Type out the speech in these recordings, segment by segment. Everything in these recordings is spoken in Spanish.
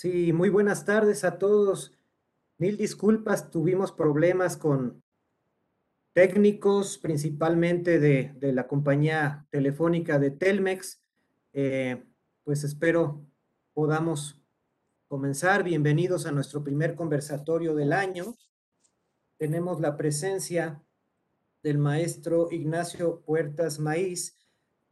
Sí, muy buenas tardes a todos. Mil disculpas, tuvimos problemas con técnicos, principalmente de, la compañía telefónica de Telmex. Eh, pues espero podamos comenzar. Bienvenidos a nuestro primer conversatorio del año. Tenemos la presencia del maestro Ignacio Puertas Maíz,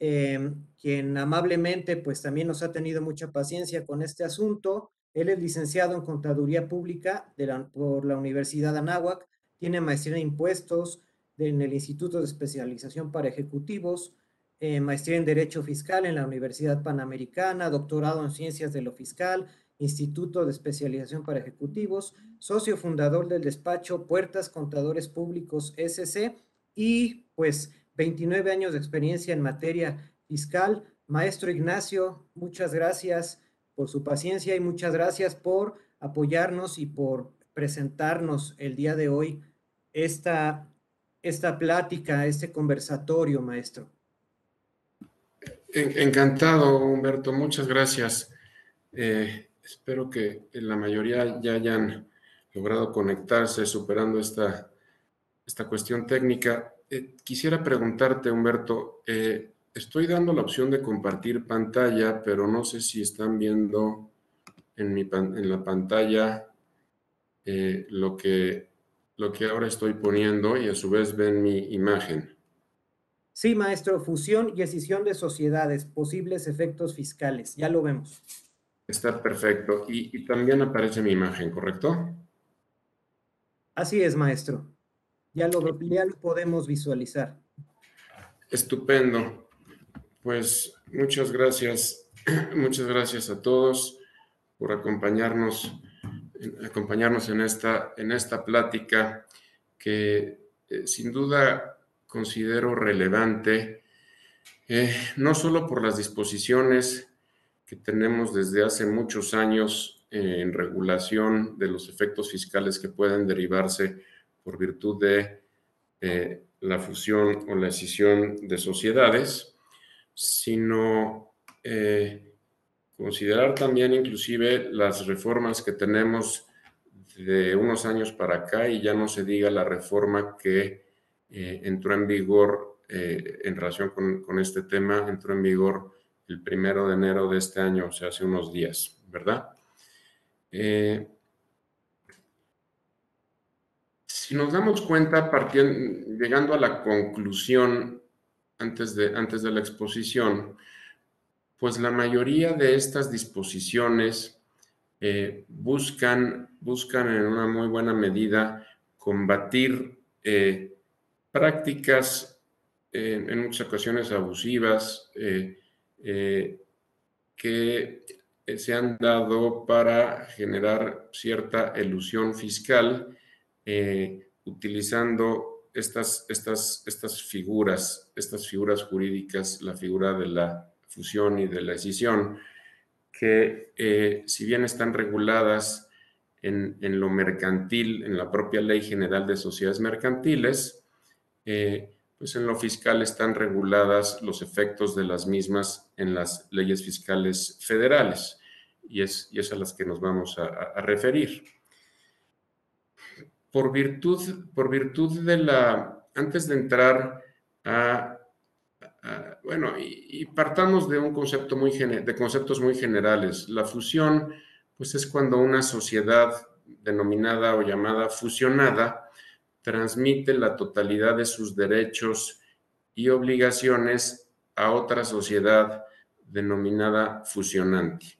eh, quien amablemente pues también nos ha tenido mucha paciencia con este asunto. Él es licenciado en Contaduría Pública por la Universidad Anáhuac, tiene maestría en impuestos en el Instituto de Especialización para Ejecutivos, eh, maestría en Derecho Fiscal en la Universidad Panamericana, doctorado en Ciencias de lo Fiscal, Instituto de Especialización para Ejecutivos, socio fundador del despacho Puertas Contadores Públicos SC y pues 29 años de experiencia en materia fiscal. Maestro Ignacio, muchas gracias por su paciencia y muchas gracias por apoyarnos y por presentarnos el día de hoy esta, esta plática, este conversatorio, maestro. Encantado, Humberto, muchas gracias. Eh, espero que la mayoría ya hayan logrado conectarse superando esta, esta cuestión técnica. Eh, quisiera preguntarte, Humberto, eh, estoy dando la opción de compartir pantalla, pero no sé si están viendo en, mi, en la pantalla eh, lo, que, lo que ahora estoy poniendo y a su vez ven mi imagen. Sí, maestro, fusión y escisión de sociedades, posibles efectos fiscales, ya lo vemos. Está perfecto. Y, y también aparece mi imagen, ¿correcto? Así es, maestro ya lo, podemos visualizar. Estupendo. Pues muchas gracias, muchas gracias a todos por acompañarnos, acompañarnos en esta, en esta plática que eh, sin duda considero relevante, eh, no solo por las disposiciones que tenemos desde hace muchos años en regulación de los efectos fiscales que pueden derivarse por virtud de eh, la fusión o la escisión de sociedades, sino eh, considerar también inclusive las reformas que tenemos de unos años para acá y ya no se diga la reforma que eh, entró en vigor en relación con, con, este tema, entró en vigor el primero de enero de este año, o sea, hace unos días, ¿verdad? Si nos damos cuenta, partiendo, llegando a la conclusión antes de, antes de la exposición, pues la mayoría de estas disposiciones eh, buscan, buscan en una muy buena medida combatir eh, prácticas en muchas ocasiones abusivas que se han dado para generar cierta elusión fiscal eh, utilizando estas, estas, estas figuras, estas figuras jurídicas, la figura de la fusión y de la escisión, que eh, si bien están reguladas en, lo mercantil, en la propia Ley General de Sociedades Mercantiles, eh, pues en lo fiscal están reguladas los efectos de las mismas en las leyes fiscales federales, y es, y es a las que nos vamos a referir por virtud, por virtud de la, antes de entrar a, bueno, y, partamos de un concepto muy, de conceptos muy generales. La fusión, pues es cuando una sociedad denominada o llamada fusionada transmite la totalidad de sus derechos y obligaciones a otra sociedad denominada fusionante,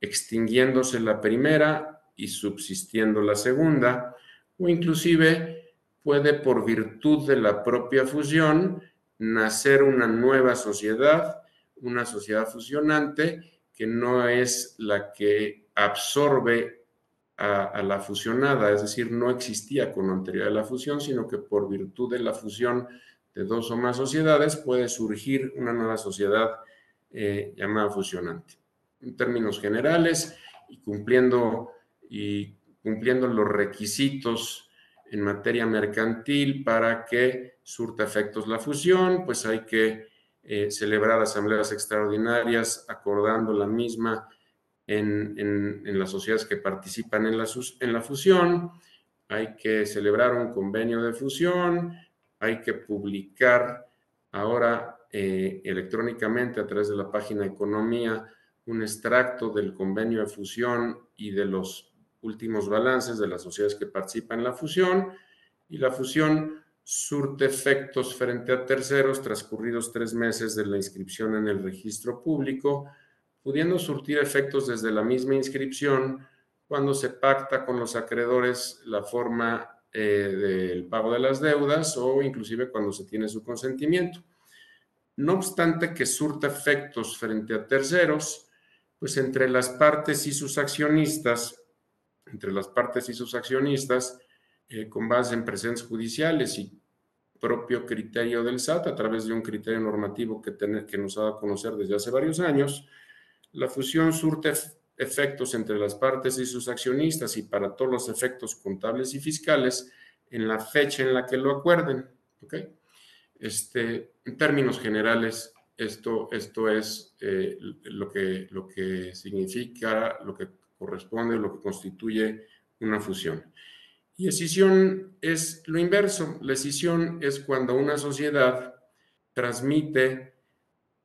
extinguiéndose la primera y subsistiendo la segunda, o inclusive puede por virtud de la propia fusión nacer una nueva sociedad, una sociedad fusionante que no es la que absorbe a, la fusionada, es decir, no existía con anterioridad la fusión, sino que por virtud de la fusión de dos o más sociedades puede surgir una nueva sociedad eh, llamada fusionante. En términos generales y cumpliendo y cumpliendo los requisitos en materia mercantil para que surta efectos la fusión, pues hay que eh, celebrar asambleas extraordinarias acordando la misma en, las sociedades que participan en la, en la fusión, hay que celebrar un convenio de fusión, hay que publicar ahora eh, electrónicamente a través de la página Economía un extracto del convenio de fusión y de los últimos balances de las sociedades que participan en la fusión. Y la fusión surte efectos frente a terceros transcurridos tres meses de la inscripción en el registro público, pudiendo surtir efectos desde la misma inscripción cuando se pacta con los acreedores la forma eh, del pago de las deudas o inclusive cuando se tiene su consentimiento. No obstante que surta efectos frente a terceros, pues entre las partes y sus accionistas, entre las partes y sus accionistas, eh, con base en presentes judiciales y propio criterio del SAT a través de un criterio normativo que, que nos ha dado a conocer desde hace varios años, la fusión surte efectos entre las partes y sus accionistas y para todos los efectos contables y fiscales en la fecha en la que lo acuerden. Este, en términos generales, esto, esto es eh, lo, que, lo que significa, lo que corresponde, lo que constituye una fusión. Y escisión es lo inverso. La escisión es cuando una sociedad transmite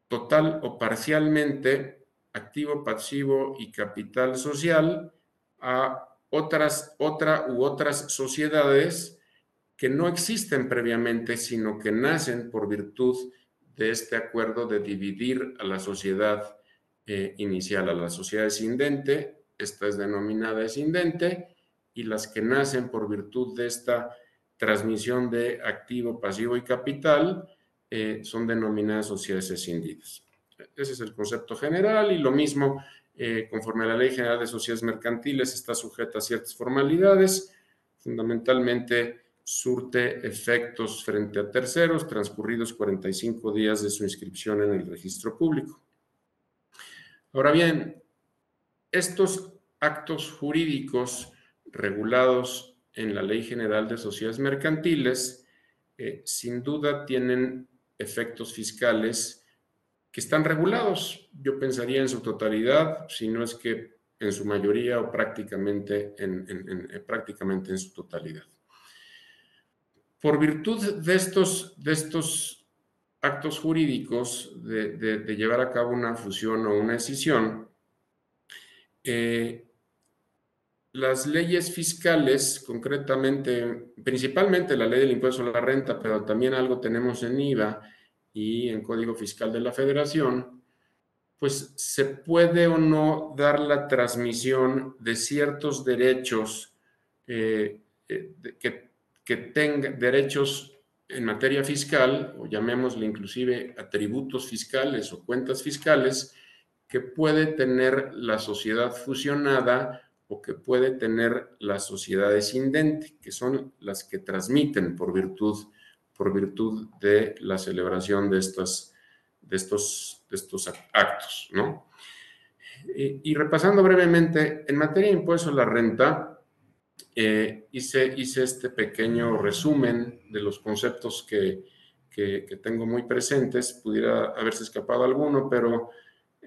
total o parcialmente activo, pasivo y capital social a otras, otra u otras sociedades que no existen previamente, sino que nacen por virtud de este acuerdo de dividir a la sociedad eh, inicial, a la sociedad escindente, esta es denominada escindente, y las que nacen por virtud de esta transmisión de activo, pasivo y capital eh, son denominadas sociedades escindidas. Ese es el concepto general y lo mismo, eh, conforme a la Ley General de Sociedades Mercantiles, está sujeta a ciertas formalidades, fundamentalmente surte efectos frente a terceros transcurridos 45 días de su inscripción en el registro público. Ahora bien, estos actos jurídicos regulados en la Ley General de Sociedades Mercantiles eh, sin duda tienen efectos fiscales que están regulados, yo pensaría en su totalidad, si no es que en su mayoría o prácticamente en, eh, prácticamente en su totalidad. Por virtud de estos, de estos actos jurídicos, de, llevar a cabo una fusión o una escisión, eh, las leyes fiscales, concretamente, principalmente la ley del impuesto a la renta, pero también algo tenemos en IVA, y en Código Fiscal de la Federación, pues se puede o no dar la transmisión de ciertos derechos eh, eh, que, tengan derechos en materia fiscal, o llamémosle inclusive atributos fiscales o cuentas fiscales, que puede tener la sociedad fusionada o que puede tener la sociedad descendente, que son las que transmiten por virtud por virtud de la celebración de, estas, de, estos, de estos actos, ¿no? Y, repasando brevemente, en materia de impuesto a la renta, eh, hice, hice este pequeño resumen de los conceptos que, que, tengo muy presentes, pudiera haberse escapado alguno, pero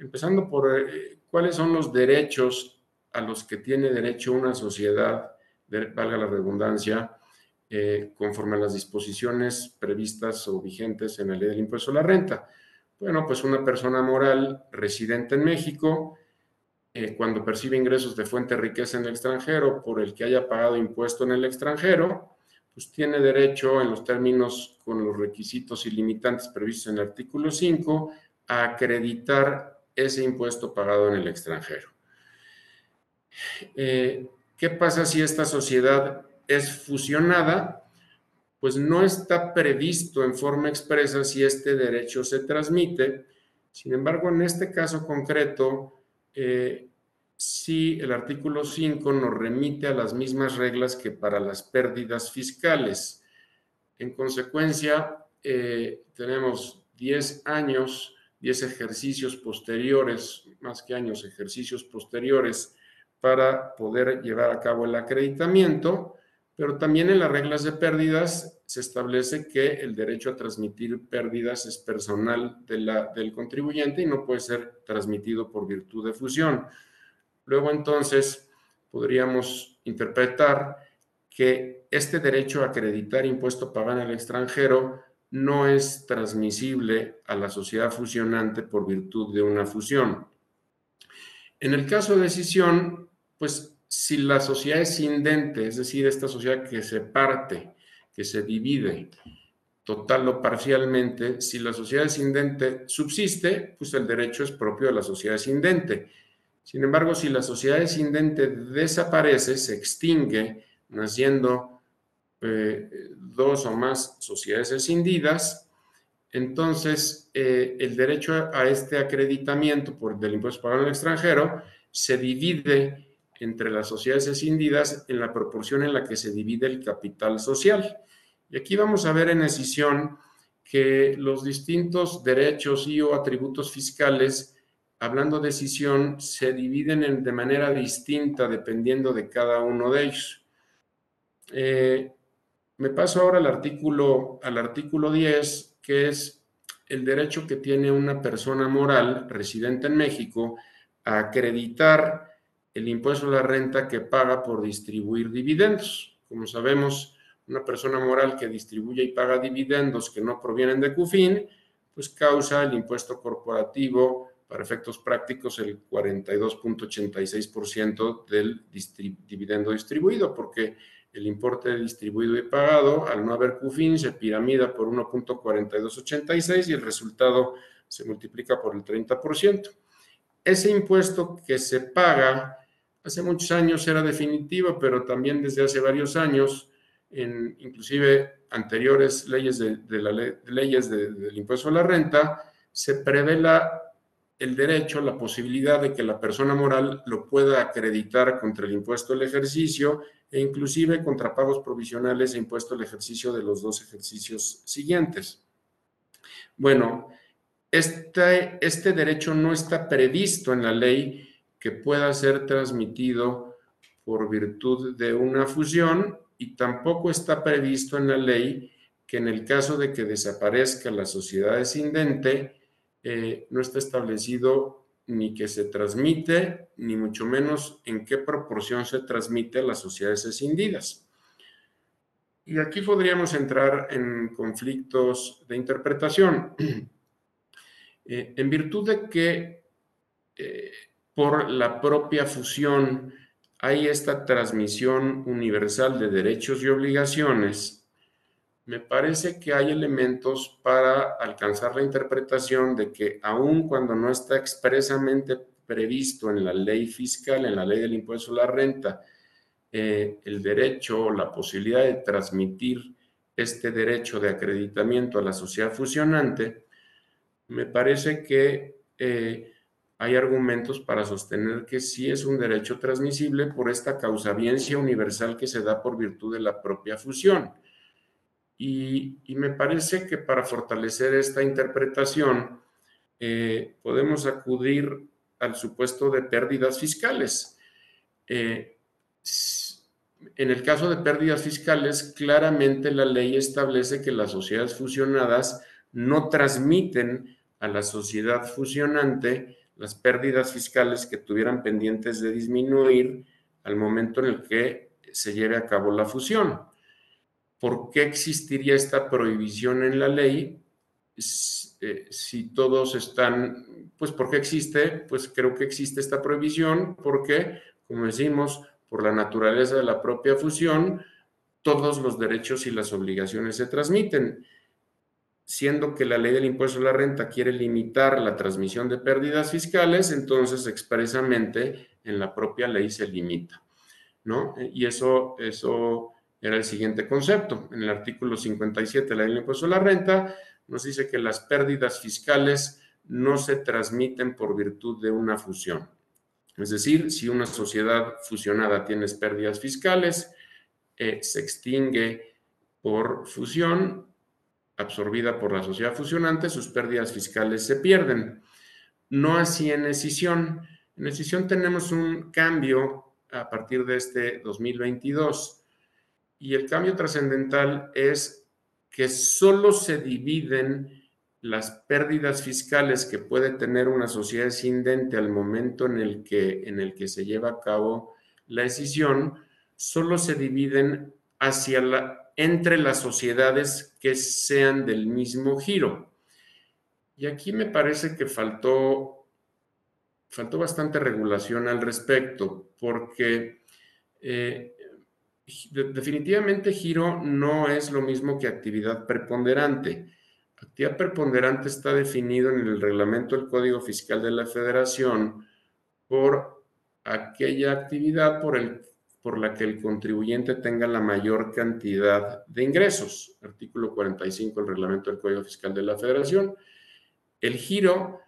empezando por eh, cuáles son los derechos a los que tiene derecho una sociedad, valga la redundancia, eh, conforme a las disposiciones previstas o vigentes en la ley del impuesto a la renta. Bueno, pues una persona moral residente en México, eh, cuando percibe ingresos de fuente de riqueza en el extranjero por el que haya pagado impuesto en el extranjero, pues tiene derecho en los términos con los requisitos y limitantes previstos en el artículo 5 a acreditar ese impuesto pagado en el extranjero. Eh, ¿Qué pasa si esta sociedad es fusionada, pues no está previsto en forma expresa si este derecho se transmite. Sin embargo, en este caso concreto, eh, sí el artículo 5 nos remite a las mismas reglas que para las pérdidas fiscales. En consecuencia, eh, tenemos 10 años, 10 ejercicios posteriores, más que años, ejercicios posteriores para poder llevar a cabo el acreditamiento pero también en las reglas de pérdidas se establece que el derecho a transmitir pérdidas es personal de la, del contribuyente y no puede ser transmitido por virtud de fusión. luego entonces podríamos interpretar que este derecho a acreditar impuesto pagado en el extranjero no es transmisible a la sociedad fusionante por virtud de una fusión. En el caso de decisión, pues si la sociedad es es decir, esta sociedad que se parte, que se divide, total o parcialmente, si la sociedad es indente subsiste, pues el derecho es propio de la sociedad indente. Sin embargo, si la sociedad indente desaparece, se extingue, naciendo eh, dos o más sociedades escindidas, entonces eh, el derecho a este acreditamiento por, del impuesto pagado en el extranjero se divide entre las sociedades escindidas en la proporción en la que se divide el capital social. Y aquí vamos a ver en escisión que los distintos derechos y o atributos fiscales, hablando de escisión, se dividen de manera distinta dependiendo de cada uno de ellos. Eh, me paso ahora al artículo, al artículo 10, que es el derecho que tiene una persona moral residente en México a acreditar el impuesto a la renta que paga por distribuir dividendos. Como sabemos, una persona moral que distribuye y paga dividendos que no provienen de CUFIN, pues causa el impuesto corporativo, para efectos prácticos, el 42.86% del dividendo distribuido, porque el importe distribuido y pagado, al no haber CUFIN, se piramida por 1.4286 y el resultado se multiplica por el 30%. Ese impuesto que se paga hace muchos años era definitivo, pero también desde hace varios años, en inclusive anteriores leyes, de, la leyes del impuesto a la renta, se prevé el derecho, la posibilidad de que la persona moral lo pueda acreditar contra el impuesto al ejercicio e inclusive contra pagos provisionales e impuesto al ejercicio de los dos ejercicios siguientes. Bueno, este, este derecho no está previsto en la ley que pueda ser transmitido por virtud de una fusión y tampoco está previsto en la ley que en el caso de que desaparezca la sociedad escindente, eh, no está establecido ni que se transmite, ni mucho menos en qué proporción se transmite a las sociedades escindidas. Y aquí podríamos entrar en conflictos de interpretación. Eh, en virtud de que eh, por la propia fusión hay esta transmisión universal de derechos y obligaciones, me parece que hay elementos para alcanzar la interpretación de que aun cuando no está expresamente previsto en la ley fiscal, en la ley del impuesto a la renta, eh, el derecho o la posibilidad de transmitir este derecho de acreditamiento a la sociedad fusionante, me parece que eh, hay argumentos para sostener que sí es un derecho transmisible por esta causabiencia universal que se da por virtud de la propia fusión. Y, me parece que para fortalecer esta interpretación eh, podemos acudir al supuesto de pérdidas fiscales. Eh, en el caso de pérdidas fiscales, claramente la ley establece que las sociedades fusionadas no transmiten a la sociedad fusionante las pérdidas fiscales que tuvieran pendientes de disminuir al momento en el que se lleve a cabo la fusión. ¿Por qué existiría esta prohibición en la ley eh, si todos están, pues ¿por qué existe? Pues creo que existe esta prohibición porque, como decimos, por la naturaleza de la propia fusión, todos los derechos y las obligaciones se transmiten siendo que la ley del impuesto a la renta quiere limitar la transmisión de pérdidas fiscales, entonces expresamente en la propia ley se limita, ¿no? Y eso, eso era el siguiente concepto. En el artículo 57 de la ley del impuesto a la renta nos dice que las pérdidas fiscales no se transmiten por virtud de una fusión. Es decir, si una sociedad fusionada tiene pérdidas fiscales, eh, se extingue por fusión absorbida por la sociedad fusionante, sus pérdidas fiscales se pierden. No así en escisión. En escisión tenemos un cambio a partir de este 2022 y el cambio trascendental es que solo se dividen las pérdidas fiscales que puede tener una sociedad descendente al momento en el que, en el que se lleva a cabo la decisión, solo se dividen hacia la, entre las sociedades que sean del mismo giro. Y aquí me parece que faltó, faltó bastante regulación al respecto, porque eh, definitivamente giro no es lo mismo que actividad preponderante. Actividad preponderante está definido en el reglamento del Código Fiscal de la Federación por aquella actividad por, el, por la que el contribuyente tenga la mayor cantidad de ingresos. Artículo 45 del reglamento del Código Fiscal de la Federación. El giro,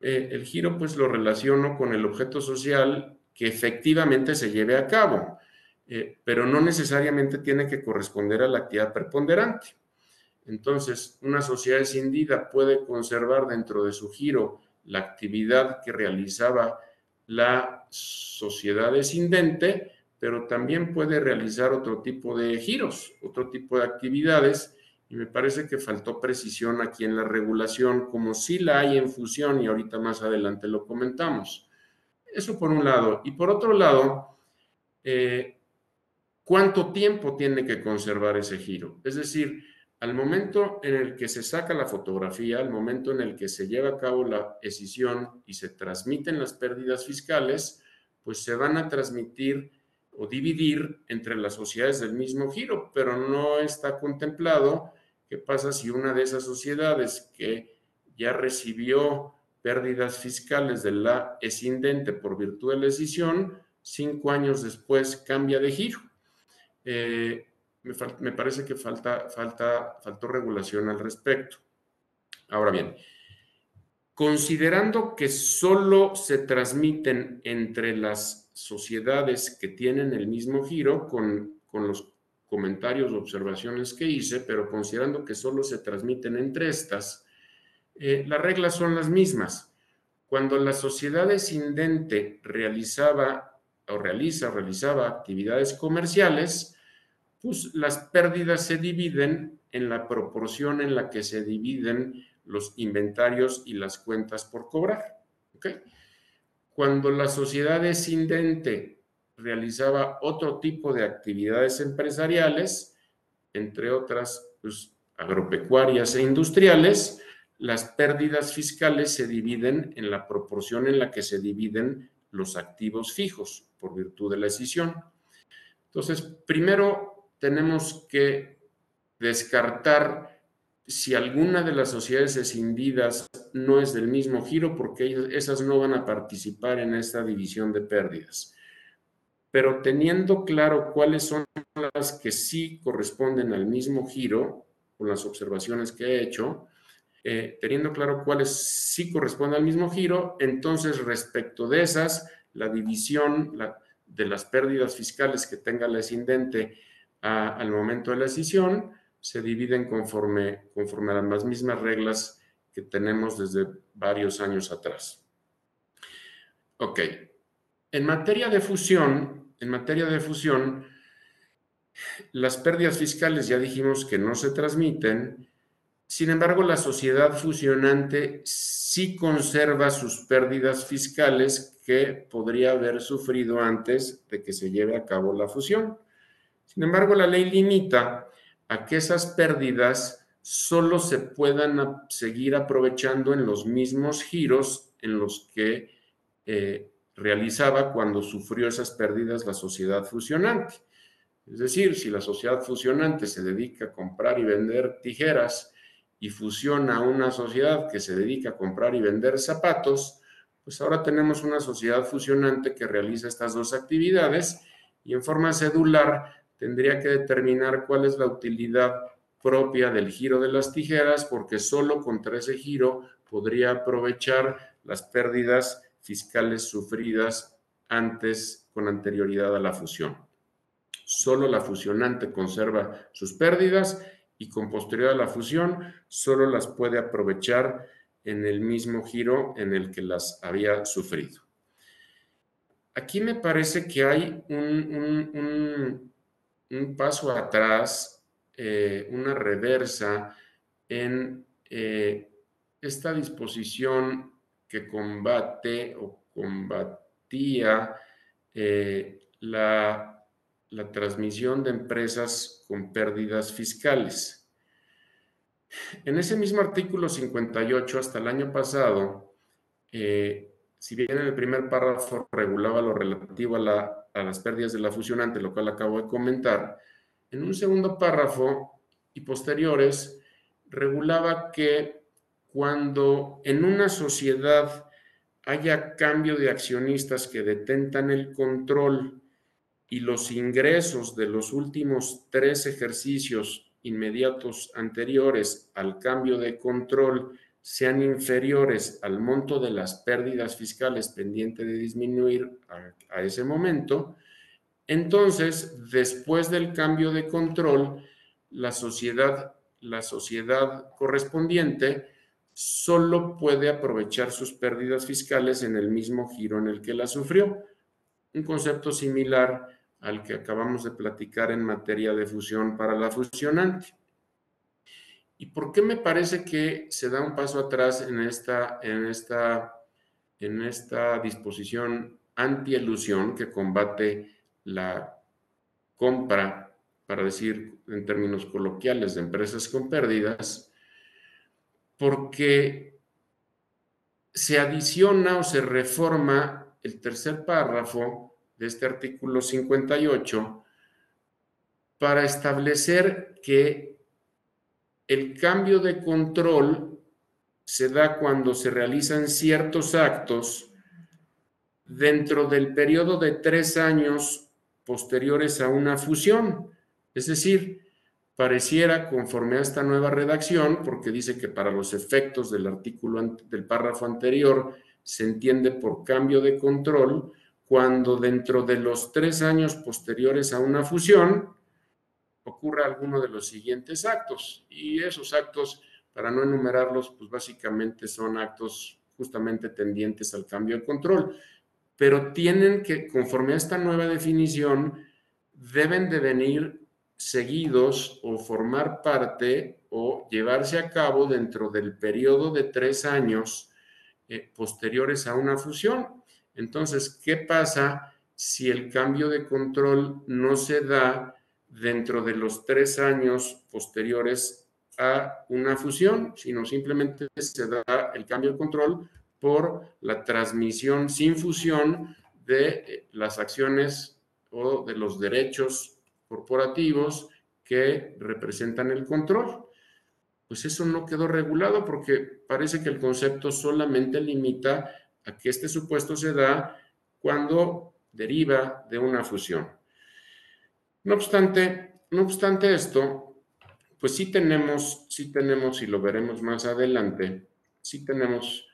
eh, el giro pues lo relaciono con el objeto social que efectivamente se lleve a cabo, eh, pero no necesariamente tiene que corresponder a la actividad preponderante. Entonces, una sociedad escindida puede conservar dentro de su giro la actividad que realizaba la sociedad escindente, pero también puede realizar otro tipo de giros, otro tipo de actividades, y me parece que faltó precisión aquí en la regulación, como si la hay en fusión, y ahorita más adelante lo comentamos. Eso por un lado. Y por otro lado, eh, ¿cuánto tiempo tiene que conservar ese giro? Es decir, al momento en el que se saca la fotografía, al momento en el que se lleva a cabo la escisión y se transmiten las pérdidas fiscales, pues se van a transmitir o dividir entre las sociedades del mismo giro, pero no está contemplado qué pasa si una de esas sociedades que ya recibió pérdidas fiscales de la escindente por virtud de la escisión, cinco años después cambia de giro. Eh, me, parece que falta, falta, faltó regulación al respecto. Ahora bien, considerando que solo se transmiten entre las sociedades que tienen el mismo giro, con, con los comentarios o observaciones que hice, pero considerando que solo se transmiten entre estas, eh, las reglas son las mismas. Cuando la sociedad descendente realizaba o realiza, realizaba actividades comerciales, pues las pérdidas se dividen en la proporción en la que se dividen los inventarios y las cuentas por cobrar. Cuando la sociedad descendente realizaba otro tipo de actividades empresariales, entre otras pues, agropecuarias e industriales, las pérdidas fiscales se dividen en la proporción en la que se dividen los activos fijos por virtud de la escisión. Entonces, primero tenemos que descartar si alguna de las sociedades escindidas no es del mismo giro, porque esas no van a participar en esta división de pérdidas. Pero teniendo claro cuáles son las que sí corresponden al mismo giro, con las observaciones que he hecho, eh, teniendo claro cuáles sí corresponden al mismo giro, entonces respecto de esas, la división de las pérdidas fiscales que tenga la escindente al momento de la decisión se dividen conforme, conforme a las mismas reglas que tenemos desde varios años atrás. Ok. En materia de fusión, en materia de fusión, las pérdidas fiscales ya dijimos que no se transmiten, sin embargo, la sociedad fusionante sí conserva sus pérdidas fiscales que podría haber sufrido antes de que se lleve a cabo la fusión. Sin embargo, la ley limita a que esas pérdidas solo se puedan seguir aprovechando en los mismos giros en los que eh, realizaba cuando sufrió esas pérdidas la sociedad fusionante. Es decir, si la sociedad fusionante se dedica a comprar y vender tijeras y fusiona una sociedad que se dedica a comprar y vender zapatos, pues ahora tenemos una sociedad fusionante que realiza estas dos actividades y en forma cedular tendría que determinar cuál es la utilidad propia del giro de las tijeras, porque solo contra ese giro podría aprovechar las pérdidas fiscales sufridas antes con anterioridad a la fusión. Solo la fusionante conserva sus pérdidas y con posterioridad a la fusión solo las puede aprovechar en el mismo giro en el que las había sufrido. Aquí me parece que hay un, un paso atrás, eh, una reversa en, eh, esta disposición que combate o combatía eh, la, la transmisión de empresas con pérdidas fiscales. En ese mismo artículo 58, hasta el año pasado, si bien en el primer párrafo regulaba lo relativo a, las pérdidas de la fusionante, lo cual acabo de comentar, en un segundo párrafo y posteriores regulaba que cuando en una sociedad haya cambio de accionistas que detentan el control y los ingresos de los últimos tres ejercicios inmediatos anteriores al cambio de control sean inferiores al monto de las pérdidas fiscales pendiente de disminuir a, ese momento, entonces, después del cambio de control, la sociedad, la sociedad correspondiente solo puede aprovechar sus pérdidas fiscales en el mismo giro en el que la sufrió. Un concepto similar al que acabamos de platicar en materia de fusión para la fusionante. ¿Y por qué me parece que se da un paso atrás en esta, en esta, en esta disposición anti-elusión que combate la compra, para decir en términos coloquiales, de empresas con pérdidas? Porque se adiciona o se reforma el tercer párrafo de este artículo 58 para establecer que el cambio de control se da cuando se realizan ciertos actos dentro del periodo de tres años posteriores a una fusión. Es decir, pareciera, conforme a esta nueva redacción, porque dice que para los efectos del artículo del párrafo anterior se entiende por cambio de control, cuando dentro de los tres años posteriores a una fusión ocurra alguno de los siguientes actos. Y esos actos, para no enumerarlos, pues básicamente son actos justamente tendientes al cambio de control. Pero tienen que, conforme a esta nueva definición, deben de venir seguidos o formar parte o llevarse a cabo dentro del periodo de tres años eh, posteriores a una fusión. Entonces, ¿qué pasa si el cambio de control no se da dentro de los tres años posteriores a una fusión, sino simplemente se da el cambio de control por la transmisión sin fusión de eh, las acciones o de los derechos corporativos que representan el control. Pues eso no quedó regulado porque parece que el concepto solamente limita a que este supuesto se da cuando deriva de una fusión. No obstante, no obstante esto, pues sí tenemos, sí tenemos, y lo veremos más adelante, sí tenemos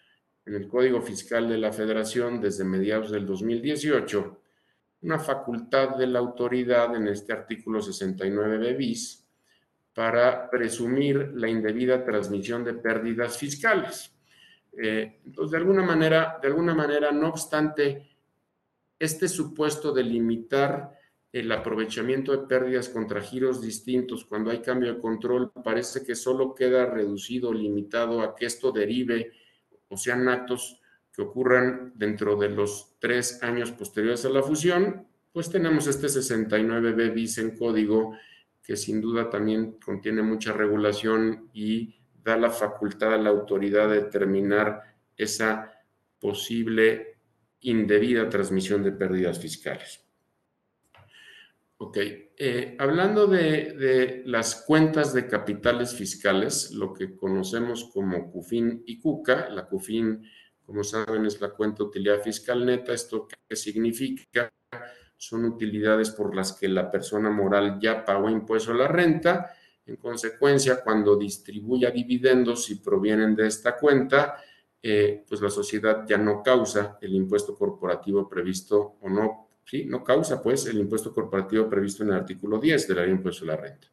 en el Código Fiscal de la Federación desde mediados del 2018 una facultad de la autoridad en este artículo 69b bis para presumir la indebida transmisión de pérdidas fiscales. Eh, entonces, de alguna manera, de alguna manera, no obstante, este supuesto de limitar el aprovechamiento de pérdidas contra giros distintos cuando hay cambio de control parece que solo queda reducido, limitado a que esto derive o sean actos que ocurran dentro de los tres años posteriores a la fusión, pues tenemos este 69B bis en código que sin duda también contiene mucha regulación y da la facultad a la autoridad de determinar esa posible indebida transmisión de pérdidas fiscales. Ok, eh, hablando de, las cuentas de capitales fiscales, lo que conocemos como CUFIN y CUCA, la CUFIN, como saben, es la cuenta de utilidad fiscal neta, esto qué significa son utilidades por las que la persona moral ya pagó impuesto a la renta. En consecuencia, cuando distribuya dividendos y provienen de esta cuenta, eh, pues la sociedad ya no causa el impuesto corporativo previsto o no, sí, no causa pues el impuesto corporativo previsto en el artículo 10 de la ley de impuesto a la renta.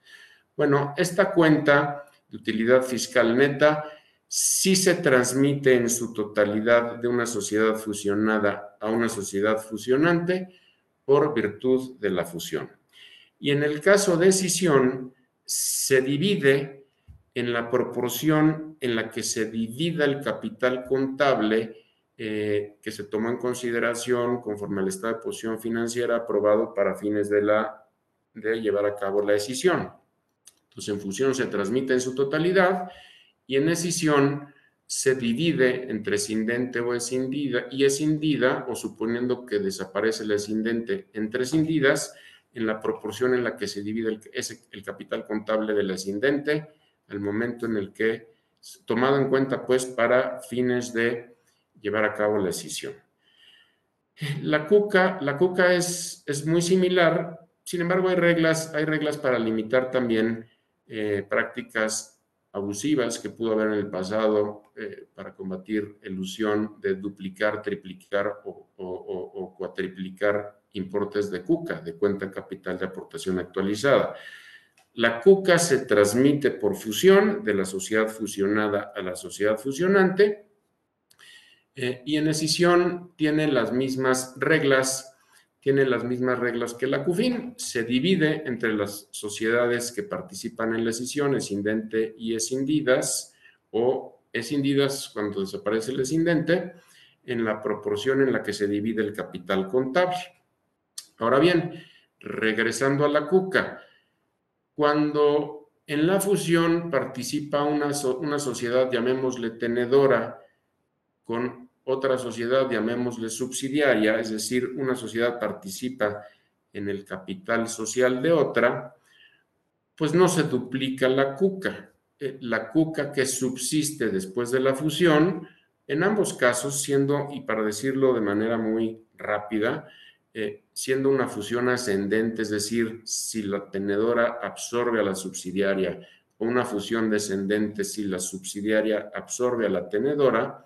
Bueno, esta cuenta de utilidad fiscal neta sí se transmite en su totalidad de una sociedad fusionada a una sociedad fusionante por virtud de la fusión. Y en el caso de escisión, se divide en la proporción en la que se divida el capital contable eh, que se toma en consideración conforme al estado de posición financiera aprobado para fines de, la, de llevar a cabo la decisión. Entonces, en fusión se transmite en su totalidad y en escisión se divide entre escindente o escindida y escindida, o suponiendo que desaparece el escindente entre escindidas, en la proporción en la que se divide el, el capital contable del escindente al momento en el que, tomado en cuenta pues para fines de llevar a cabo la decisión. La CUCA, la CUCA es, es muy similar, sin embargo hay reglas, hay reglas para limitar también eh, prácticas abusivas que pudo haber en el pasado eh, para combatir ilusión de duplicar, triplicar o, o, cuatriplicar importes de CUCA, de cuenta capital de aportación actualizada. La CUCA se transmite por fusión de la sociedad fusionada a la sociedad fusionante eh, y en escisión tiene las mismas reglas, tiene las mismas reglas que la CUFIN. Se divide entre las sociedades que participan en la escisión, escindente y escindidas, o escindidas cuando desaparece el escindente, en la proporción en la que se divide el capital contable. Ahora bien, regresando a la CUCA, cuando en la fusión participa una, una sociedad, llamémosle tenedora, con otra sociedad, llamémosle subsidiaria, es decir, una sociedad participa en el capital social de otra, pues no se duplica la cuca. Eh, la cuca que subsiste después de la fusión, en ambos casos, siendo, y para decirlo de manera muy rápida, eh, siendo una fusión ascendente, es decir, si la tenedora absorbe a la subsidiaria, o una fusión descendente si la subsidiaria absorbe a la tenedora,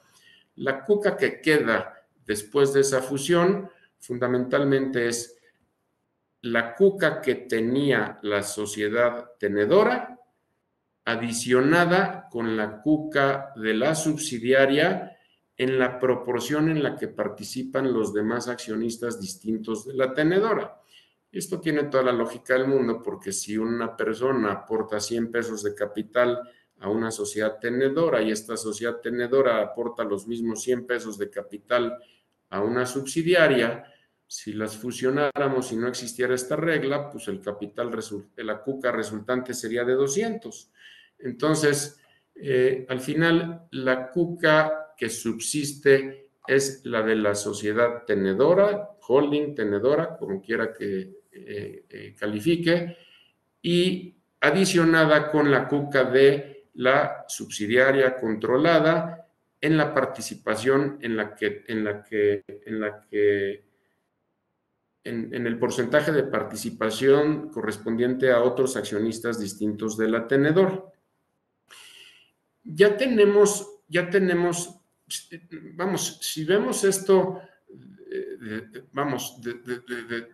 la cuca que queda después de esa fusión fundamentalmente es la cuca que tenía la sociedad tenedora adicionada con la cuca de la subsidiaria en la proporción en la que participan los demás accionistas distintos de la tenedora. Esto tiene toda la lógica del mundo porque si una persona aporta 100 pesos de capital a una sociedad tenedora y esta sociedad tenedora aporta los mismos 100 pesos de capital a una subsidiaria, si las fusionáramos y no existiera esta regla, pues el capital, la cuca resultante sería de 200. Entonces, eh, al final, la cuca que subsiste es la de la sociedad tenedora, holding tenedora, como quiera que eh, eh, califique, y adicionada con la cuca de la subsidiaria controlada en la participación en la que, en la que, en la que, en, el porcentaje de participación correspondiente a otros accionistas distintos de la tenedor. Ya tenemos, ya tenemos vamos, si vemos esto, eh, vamos,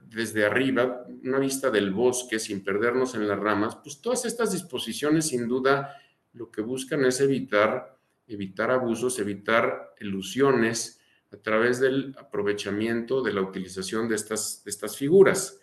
desde arriba, una vista del bosque sin perdernos en las ramas, pues todas estas disposiciones sin duda lo que buscan es evitar, evitar abusos, evitar ilusiones a través del aprovechamiento de la utilización de estas, estas figuras.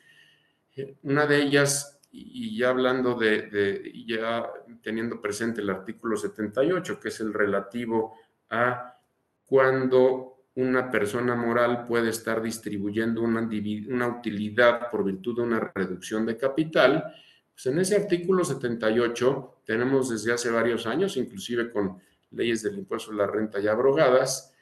Eh, una de ellas, y ya hablando de, ya teniendo presente el artículo 78, que es el relativo a cuando una persona moral puede estar distribuyendo una utilidad por virtud de una reducción de capital, pues en ese artículo 78 tenemos desde hace varios años, inclusive con leyes del impuesto a la renta ya abrogadas,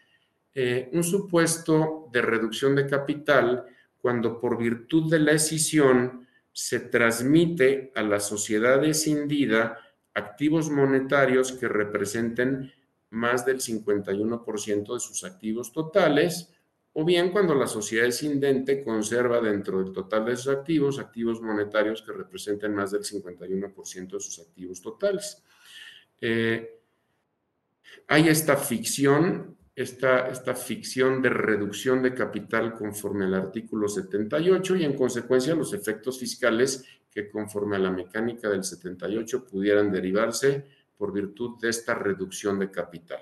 eh, un supuesto de reducción de capital cuando por virtud de la escisión se transmite a la sociedad escindida activos monetarios que representen más del 51% de sus activos totales, o bien cuando la sociedad escindente conserva dentro del total de sus activos activos monetarios que representen más del 51% de sus activos totales. Eh, hay esta ficción, esta, esta ficción de reducción de capital conforme al artículo 78 y en consecuencia los efectos fiscales que conforme a la mecánica del 78 pudieran derivarse por virtud de esta reducción de capital.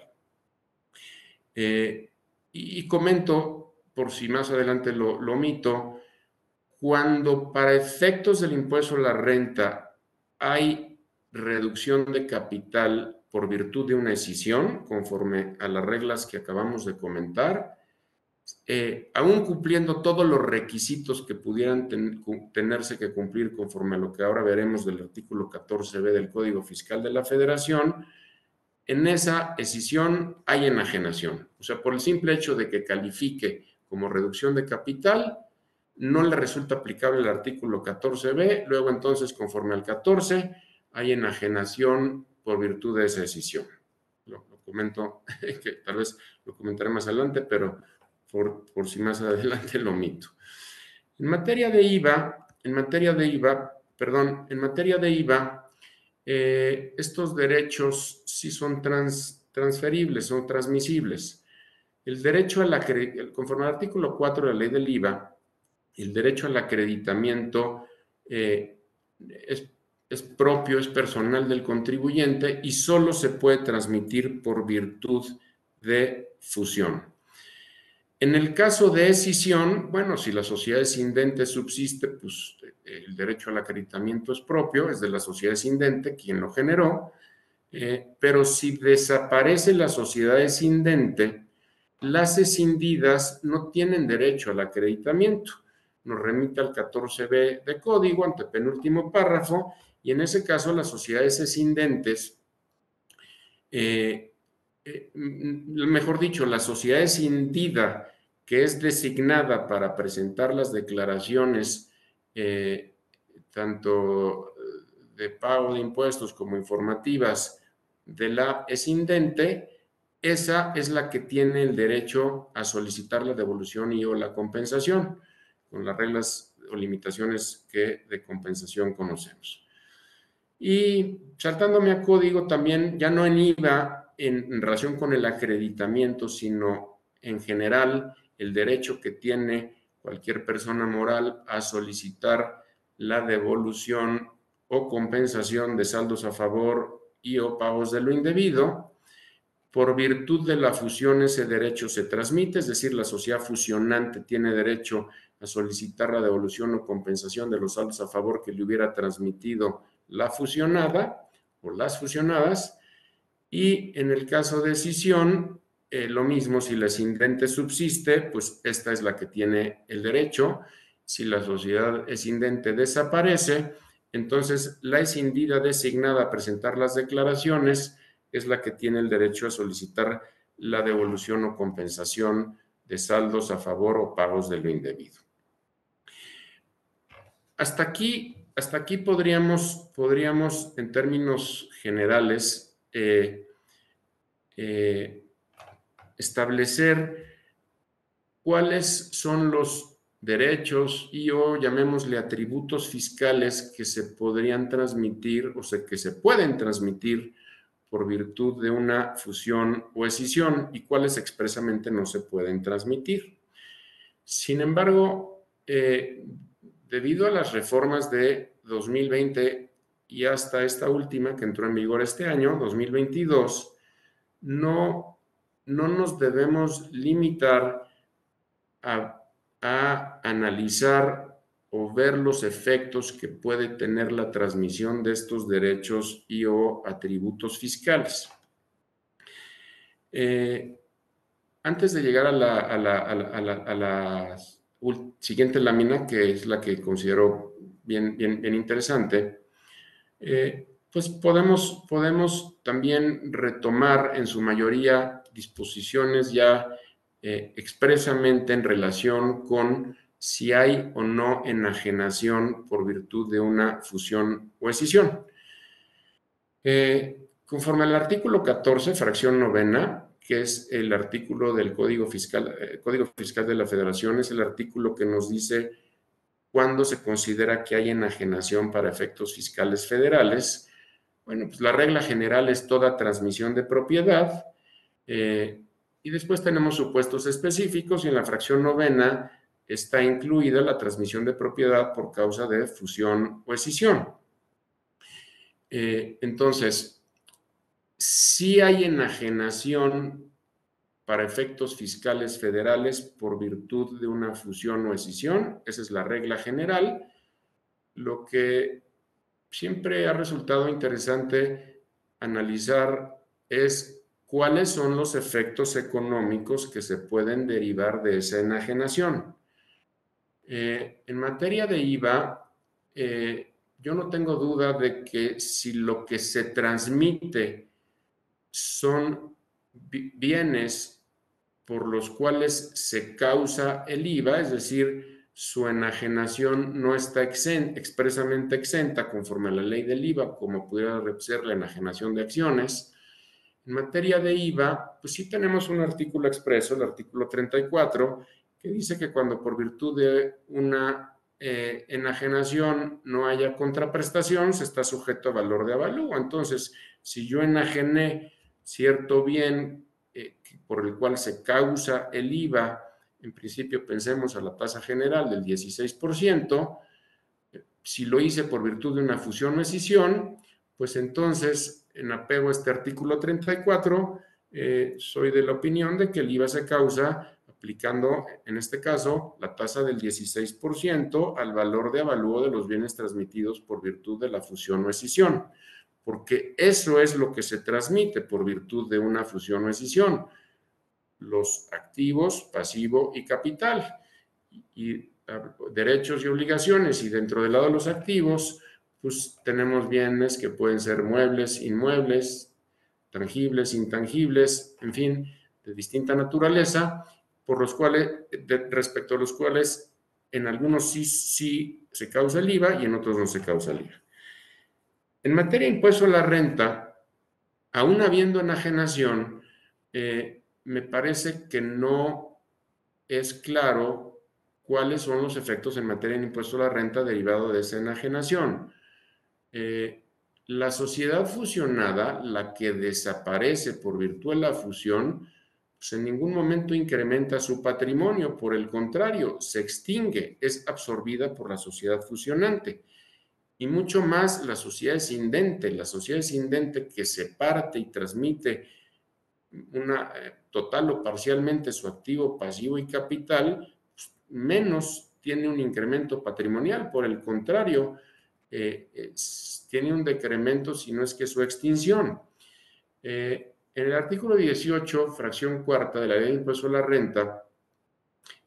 Eh, y, comento, por si más adelante lo, omito, cuando para efectos del impuesto a la renta hay reducción de capital por virtud de una decisión, conforme a las reglas que acabamos de comentar, eh, aún cumpliendo todos los requisitos que pudieran tenerse que cumplir conforme a lo que ahora veremos del artículo 14b del Código Fiscal de la Federación, en esa decisión hay enajenación. O sea, por el simple hecho de que califique como reducción de capital, no le resulta aplicable el artículo 14b, luego entonces, conforme al 14, hay enajenación por virtud de esa decisión. Lo, comento, que tal vez lo comentaré más adelante, pero por, si más adelante lo omito. En materia de IVA, en materia de IVA, perdón, en materia de IVA, eh, estos derechos sí son transferibles, son transmisibles. El derecho conforme al artículo 4 de la ley del IVA, el derecho al acreditamiento eh, es, es propio, es personal del contribuyente y solo se puede transmitir por virtud de fusión. En el caso de escisión, bueno, si la sociedad escindente subsiste, pues el derecho al acreditamiento es propio, es de la sociedad escindente quien lo generó, eh, pero si desaparece la sociedad escindente, las escindidas no tienen derecho al acreditamiento. Nos remite al 14b de código, ante penúltimo párrafo, y en ese caso las sociedades escindentes eh, eh, mejor dicho, la sociedad escindida que es designada para presentar las declaraciones eh, tanto de pago de impuestos como informativas de la escindente, esa es la que tiene el derecho a solicitar la devolución y o la compensación, con las reglas o limitaciones que de compensación conocemos. Y saltándome a código también, ya no en IVA en relación con el acreditamiento, sino en general el derecho que tiene cualquier persona moral a solicitar la devolución o compensación de saldos a favor y o pagos de lo indebido. Por virtud de la fusión ese derecho se transmite, es decir, la sociedad fusionante tiene derecho a solicitar la devolución o compensación de los saldos a favor que le hubiera transmitido la fusionada o las fusionadas. Y en el caso de decisión, eh, lo mismo, si la escindente subsiste, pues esta es la que tiene el derecho. Si la sociedad escindente desaparece, entonces la escindida designada a presentar las declaraciones es la que tiene el derecho a solicitar la devolución o compensación de saldos a favor o pagos de lo indebido. Hasta aquí, hasta aquí podríamos, podríamos en términos generales, eh, eh, establecer cuáles son los derechos y o llamémosle atributos fiscales que se podrían transmitir o que se pueden transmitir por virtud de una fusión o escisión y cuáles expresamente no se pueden transmitir. Sin embargo, eh, debido a las reformas de 2020 y hasta esta última que entró en vigor este año, 2022, no no nos debemos limitar a, analizar o ver los efectos que puede tener la transmisión de estos derechos y o atributos fiscales. Eh, antes de llegar a la, siguiente lámina, que es la que considero bien, interesante, eh, pues podemos, podemos también retomar en su mayoría disposiciones ya eh, expresamente en relación con si hay o no enajenación por virtud de una fusión o escisión. Eh, conforme al artículo 14, fracción novena, que es el artículo del Código Fiscal, eh, Código Fiscal de la Federación, es el artículo que nos dice cuándo se considera que hay enajenación para efectos fiscales federales. Bueno, pues la regla general es toda transmisión de propiedad eh, y después tenemos supuestos específicos y en la fracción novena está incluida la transmisión de propiedad por causa de fusión o escisión. Eh, entonces, si hay enajenación para efectos fiscales federales por virtud de una fusión o escisión, esa es la regla general. Lo que siempre ha resultado interesante analizar es cuáles son los efectos económicos que se pueden derivar de esa enajenación. Eh, en materia de IVA, eh, yo no tengo duda de que si lo que se transmite son bienes por los cuales se causa el IVA, es decir, su enajenación no está expresamente exenta conforme a la ley del IVA, como pudiera ser la enajenación de acciones. En materia de IVA, pues sí tenemos un artículo expreso, el artículo 34, que dice que cuando por virtud de una eh, enajenación no haya contraprestación, se está sujeto a valor de avalúo. Entonces, si yo enajené cierto bien eh, por el cual se causa el IVA, en principio pensemos a la tasa general del 16%, si lo hice por virtud de una fusión o escisión, pues entonces, en apego a este artículo 34, eh, soy de la opinión de que el IVA se causa aplicando, en este caso, la tasa del 16% al valor de avalúo de los bienes transmitidos por virtud de la fusión o escisión porque eso es lo que se transmite por virtud de una fusión o escisión, los activos, pasivo y capital, y, derechos y obligaciones, y dentro del lado de los activos, pues tenemos bienes que pueden ser muebles, inmuebles, tangibles, intangibles, en fin, de distinta naturaleza, por los cuales, respecto a los cuales en algunos sí, sí se causa el IVA y en otros no se causa el IVA. En materia de impuesto a la renta, aún habiendo enajenación, eh, me parece que no es claro cuáles son los efectos en materia de impuesto a la renta derivado de esa enajenación. Eh, la sociedad fusionada, la que desaparece por virtud de la fusión, pues en ningún momento incrementa su patrimonio, por el contrario, se extingue, es absorbida por la sociedad fusionante y mucho más la sociedad es indente, la sociedad es indente que se parte y transmite una eh, total o parcialmente su activo, pasivo y capital, pues, menos tiene un incremento patrimonial, por el contrario, eh, tiene un decremento si no es que su extinción. Eh, en el artículo 18, fracción cuarta de la ley de impuesto a la renta,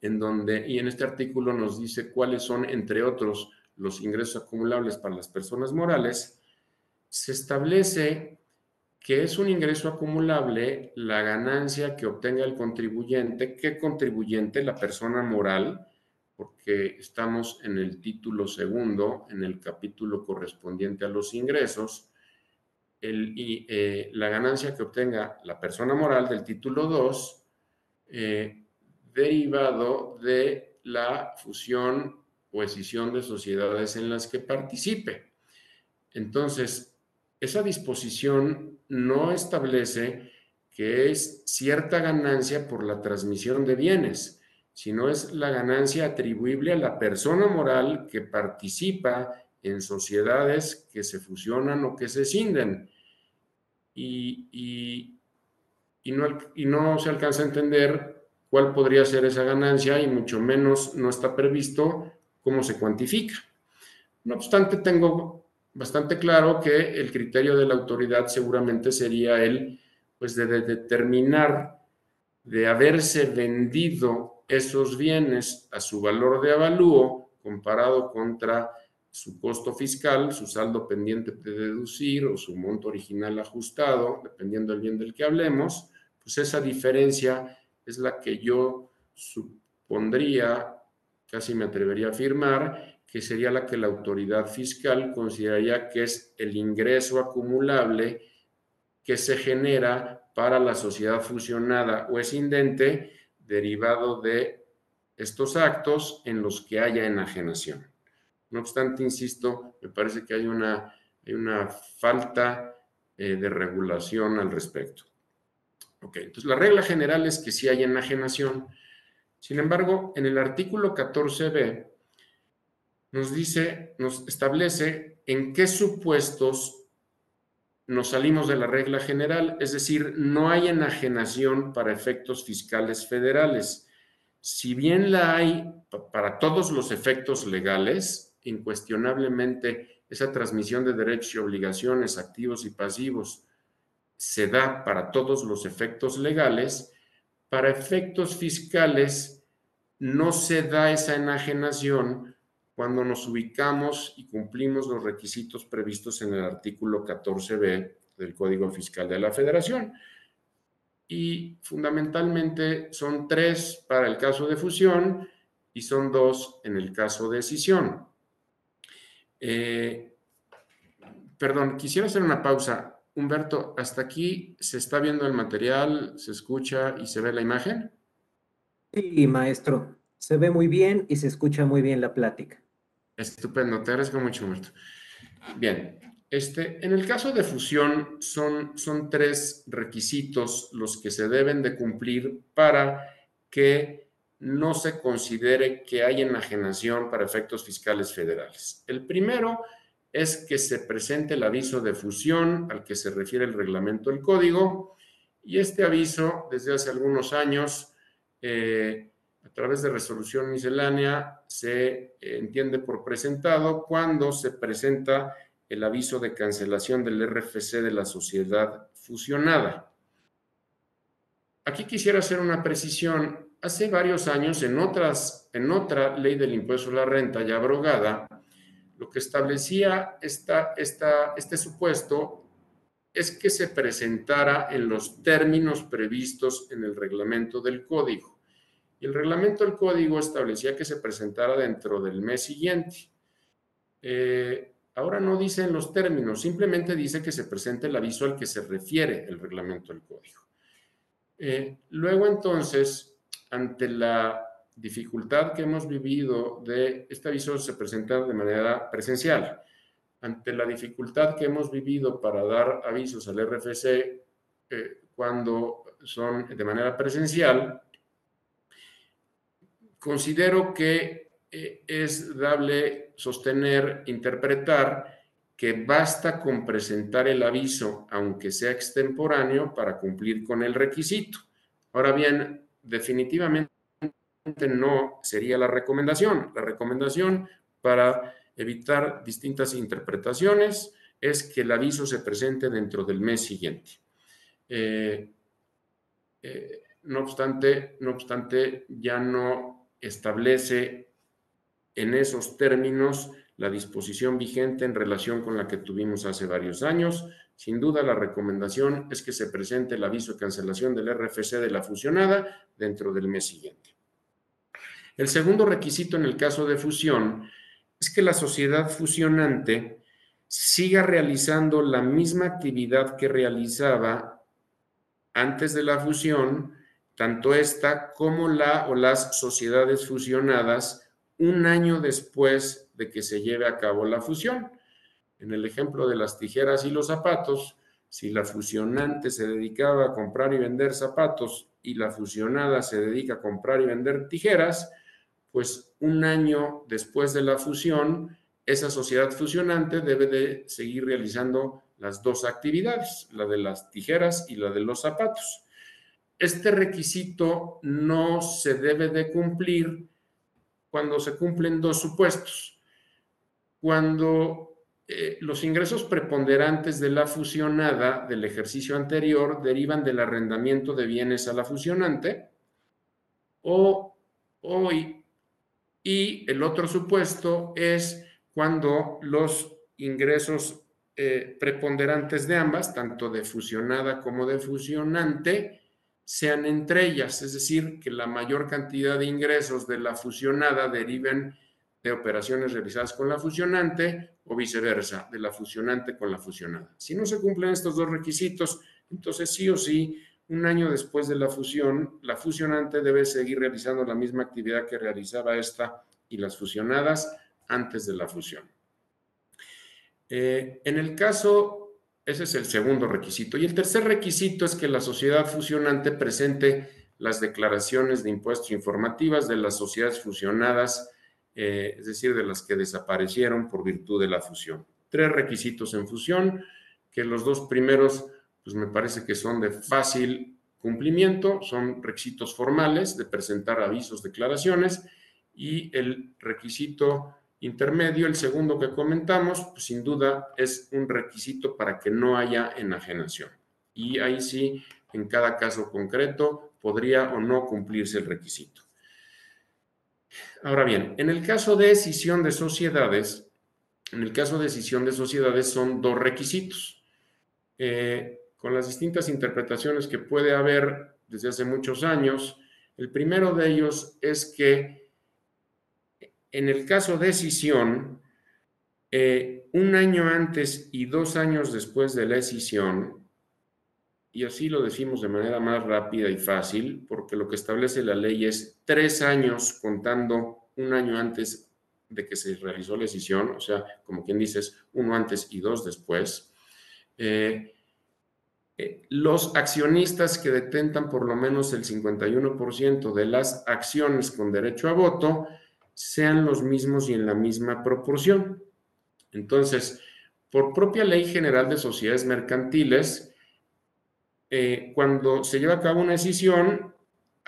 en donde, y en este artículo nos dice cuáles son, entre otros, los ingresos acumulables para las personas morales, se establece que es un ingreso acumulable la ganancia que obtenga el contribuyente. ¿Qué contribuyente? La persona moral, porque estamos en el título segundo, en el capítulo correspondiente a los ingresos. Eh, la ganancia que obtenga la persona moral del título 2, eh, derivado de la fusión o escisión de sociedades en las que participe. Entonces, esa disposición no establece que es cierta ganancia por la transmisión de bienes, sino es la ganancia atribuible a la persona moral que participa en sociedades que se fusionan o que se cinden. Y, no, y no se alcanza a entender cuál podría ser esa ganancia y mucho menos no está previsto cómo se cuantifica. No obstante, tengo bastante claro que el criterio de la autoridad seguramente sería el, pues, de, determinar de haberse vendido esos bienes a su valor de avalúo comparado contra su costo fiscal, su saldo pendiente de deducir o su monto original ajustado, dependiendo del bien del que hablemos, pues esa diferencia es la que yo supondría casi me atrevería a afirmar, que sería la que la autoridad fiscal consideraría que es el ingreso acumulable que se genera para la sociedad fusionada o escindente derivado de estos actos en los que haya enajenación. No obstante, insisto, me parece que hay una, una falta eh, de regulación al respecto. Ok, entonces la regla general es que si hay enajenación, sin embargo, en el artículo 14b nos dice, nos establece en qué supuestos nos salimos de la regla general, es decir, no hay enajenación para efectos fiscales federales. Si bien la hay para todos los efectos legales, incuestionablemente esa transmisión de derechos y obligaciones activos y pasivos se da para todos los efectos legales, para efectos fiscales no se da esa enajenación cuando nos ubicamos y cumplimos los requisitos previstos en el artículo 14b del Código Fiscal de la Federación. Y fundamentalmente son tres para el caso de fusión y son dos en el caso de escisión. Eh, perdón, quisiera hacer una pausa. Humberto, ¿hasta aquí se está viendo el material, se escucha y se ve la imagen? Sí, maestro. Se ve muy bien y se escucha muy bien la plática. Estupendo, te agradezco mucho, Humberto. Bien, este, en el caso de fusión son, son tres requisitos los que se deben de cumplir para que no se considere que hay enajenación para efectos fiscales federales. El primero es que se presente el aviso de fusión al que se refiere el reglamento del código y este aviso desde hace algunos años eh, a través de resolución miscelánea se entiende por presentado cuando se presenta el aviso de cancelación del RFC de la sociedad fusionada. Aquí quisiera hacer una precisión. Hace varios años, en, otra ley del impuesto a la renta ya abrogada, lo que establecía esta, esta, este supuesto es que se presentara en los términos previstos en el reglamento del código. Y el reglamento del código establecía que se presentara dentro del mes siguiente. Eh, ahora no dice en los términos, simplemente dice que se presente el aviso al que se refiere el reglamento del código. Eh, luego entonces, ante la dificultad que hemos vivido de, este aviso se presenta de manera presencial, ante la dificultad que hemos vivido para dar avisos al RFC eh, cuando son de manera presencial, considero que eh, es dable sostener, interpretar que basta con presentar el aviso, aunque sea extemporáneo, para cumplir con el requisito. Ahora bien, definitivamente no sería la recomendación. La recomendación para evitar distintas interpretaciones es que el aviso se presente dentro del mes siguiente. Eh, eh, no, obstante, no obstante, ya no establece en esos términos la disposición vigente en relación con la que tuvimos hace varios años. Sin duda, la recomendación es que se presente el aviso de cancelación del RFC de la fusionada dentro del mes siguiente. El segundo requisito en el caso de fusión es que la sociedad fusionante siga realizando la misma actividad que realizaba antes de la fusión, tanto esta como la o las sociedades fusionadas un año después de que se lleve a cabo la fusión. En el ejemplo de las tijeras y los zapatos, si la fusionante se dedicaba a comprar y vender zapatos y la fusionada se dedica a comprar y vender tijeras, pues un año después de la fusión, esa sociedad fusionante debe de seguir realizando las dos actividades, la de las tijeras y la de los zapatos. Este requisito no se debe de cumplir cuando se cumplen dos supuestos. Cuando eh, los ingresos preponderantes de la fusionada del ejercicio anterior derivan del arrendamiento de bienes a la fusionante o hoy y el otro supuesto es cuando los ingresos eh, preponderantes de ambas, tanto de fusionada como de fusionante, sean entre ellas, es decir, que la mayor cantidad de ingresos de la fusionada deriven de operaciones realizadas con la fusionante o viceversa, de la fusionante con la fusionada. Si no se cumplen estos dos requisitos, entonces sí o sí, un año después de la fusión, la fusionante debe seguir realizando la misma actividad que realizaba esta y las fusionadas antes de la fusión. Eh, en el caso, ese es el segundo requisito. Y el tercer requisito es que la sociedad fusionante presente las declaraciones de impuestos informativas de las sociedades fusionadas, eh, es decir, de las que desaparecieron por virtud de la fusión. Tres requisitos en fusión, que los dos primeros, pues me parece que son de fácil cumplimiento, son requisitos formales de presentar avisos, declaraciones, y el requisito intermedio. El segundo que comentamos, pues, sin duda, es un requisito para que no haya enajenación. Y ahí sí, en cada caso concreto, podría o no cumplirse el requisito. Ahora bien, en el caso de decisión de sociedades, en el caso de decisión de sociedades son dos requisitos. Eh, con las distintas interpretaciones que puede haber desde hace muchos años, el primero de ellos es que en el caso de decisión, eh, un año antes y dos años después de la decisión, y así lo decimos de manera más rápida y fácil, porque lo que establece la ley es tres años contando un año antes de que se realizó la decisión, o sea, como quien dices, uno antes y dos después. Eh, eh, los accionistas que detentan por lo menos el 51% de las acciones con derecho a voto sean los mismos y en la misma proporción. Entonces, por propia ley general de sociedades mercantiles, eh, cuando se lleva a cabo una decisión,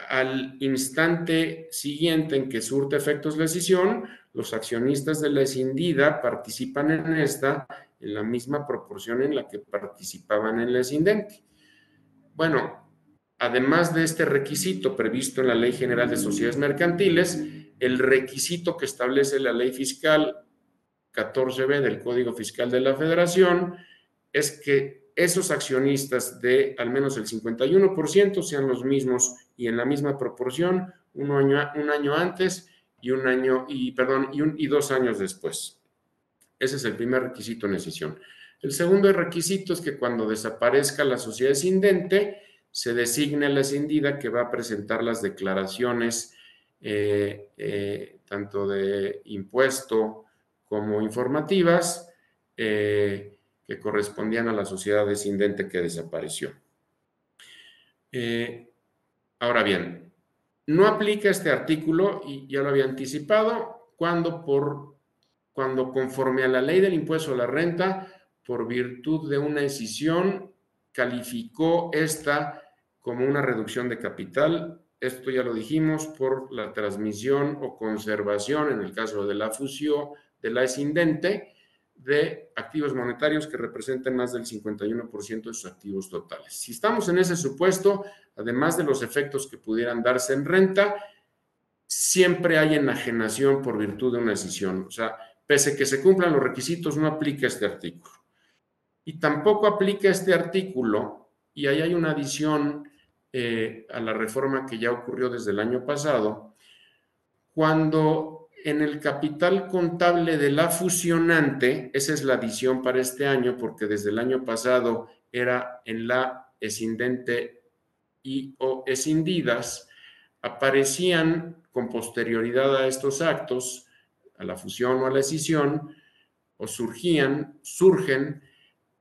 al instante siguiente en que surte efectos la decisión, los accionistas de la escindida participan en esta en la misma proporción en la que participaban en la escindente. Bueno, además de este requisito previsto en la Ley General de Sociedades Mercantiles, el requisito que establece la Ley Fiscal 14b del Código Fiscal de la Federación es que esos accionistas de al menos el 51% sean los mismos y en la misma proporción un año, un año antes y un año y perdón y, un, y dos años después. Ese es el primer requisito en decisión. El segundo requisito es que cuando desaparezca la sociedad escindente, se designe la escindida que va a presentar las declaraciones eh, eh, tanto de impuesto como informativas eh, que correspondían a la sociedad descendente que desapareció. ahora bien, no aplica este artículo, y ya lo había anticipado, cuando por cuando conforme a la ley del impuesto a la renta, por virtud de una decisión, calificó esta como una reducción de capital. Esto ya lo dijimos por la transmisión o conservación, en el caso de la fusión de la escindente, de activos monetarios que representan más del 51% de sus activos totales. Si estamos en ese supuesto, además de los efectos que pudieran darse en renta, siempre hay enajenación por virtud de una decisión. O sea, pese que se cumplan los requisitos, no aplica este artículo. Y tampoco aplica este artículo, y ahí hay una adición eh, a la reforma que ya ocurrió desde el año pasado, cuando en el capital contable de la fusionante, esa es la adición para este año, porque desde el año pasado era en la escindente y o escindidas, aparecían con posterioridad a estos actos a la fusión o a la escisión, o surgían, surgen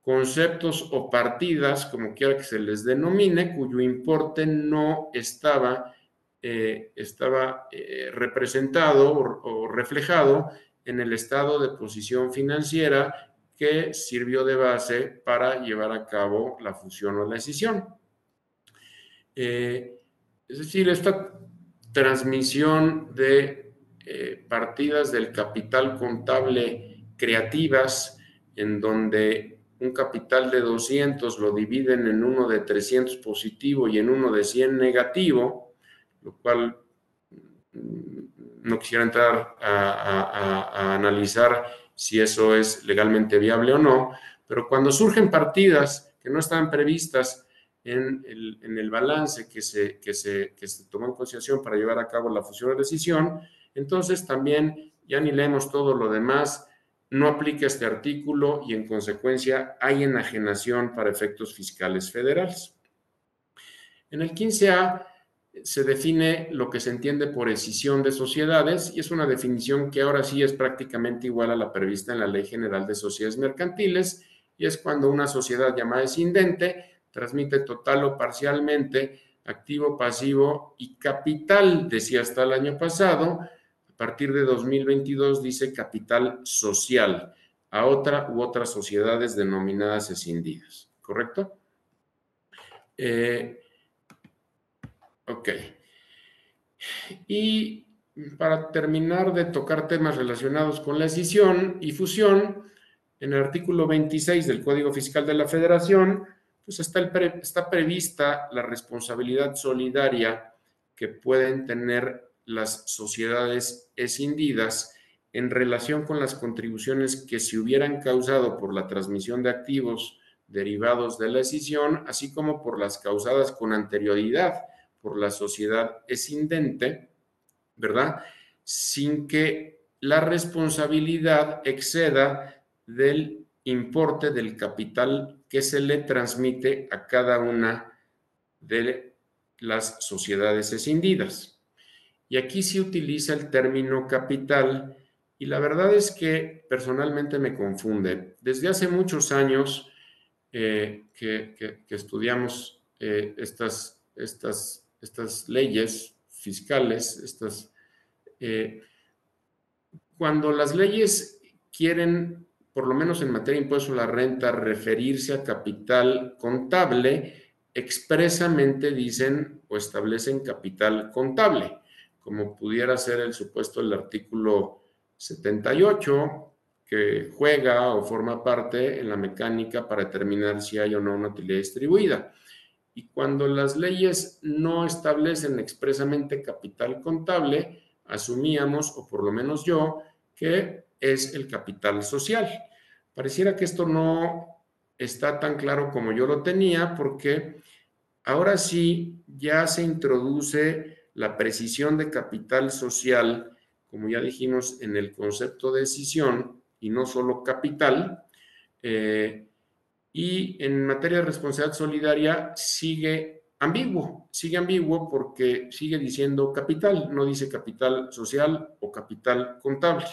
conceptos o partidas, como quiera que se les denomine, cuyo importe no estaba, eh, estaba eh, representado o, reflejado en el estado de posición financiera que sirvió de base para llevar a cabo la fusión o la escisión. Eh, es decir, esta transmisión de partidas del capital contable creativas, en donde un capital de 200 lo dividen en uno de 300 positivo y en uno de 100 negativo, lo cual no quisiera entrar a, analizar si eso es legalmente viable o no, pero cuando surgen partidas que no estaban previstas en el, balance que se, que, tomó en consideración para llevar a cabo la fusión o decisión, entonces también, ya ni leemos todo lo demás, no aplica este artículo y en consecuencia hay enajenación para efectos fiscales federales. En el 15A se define lo que se entiende por escisión de sociedades y es una definición que ahora sí es prácticamente igual a la prevista en la Ley General de Sociedades Mercantiles y es cuando una sociedad llamada escindente transmite total o parcialmente activo, pasivo y capital, decía hasta el año pasado, partir de 2022 dice capital social a otra u otras sociedades denominadas escindidas, ¿correcto? Eh, ok. Y para terminar de tocar temas relacionados con la escisión y fusión, en el artículo 26 del Código Fiscal de la Federación, pues está, está prevista la responsabilidad solidaria que pueden tener las sociedades escindidas en relación con las contribuciones que se hubieran causado por la transmisión de activos derivados de la escisión, así como por las causadas con anterioridad por la sociedad escindente, ¿verdad? Sin que la responsabilidad exceda del importe del capital que se le transmite a cada una de las sociedades escindidas. Y aquí se utiliza el término capital y la verdad es que personalmente me confunde. Desde hace muchos años eh, que, estudiamos eh, estas, estas, estas leyes fiscales, estas, eh, cuando las leyes quieren, por lo menos en materia de impuesto a la renta, referirse a capital contable, expresamente dicen o establecen capital contable, como pudiera ser el supuesto del artículo 78, que juega o forma parte en la mecánica para determinar si hay o no una utilidad distribuida. Y cuando las leyes no establecen expresamente capital contable, asumíamos, o por lo menos yo, que es el capital social. Pareciera que esto no está tan claro como yo lo tenía, porque ahora sí ya se introduce la precisión de capital social, como ya dijimos, en el concepto de decisión y no solo capital. Eh, y en materia de responsabilidad solidaria sigue ambiguo, sigue ambiguo porque sigue diciendo capital, no dice capital social o capital contable.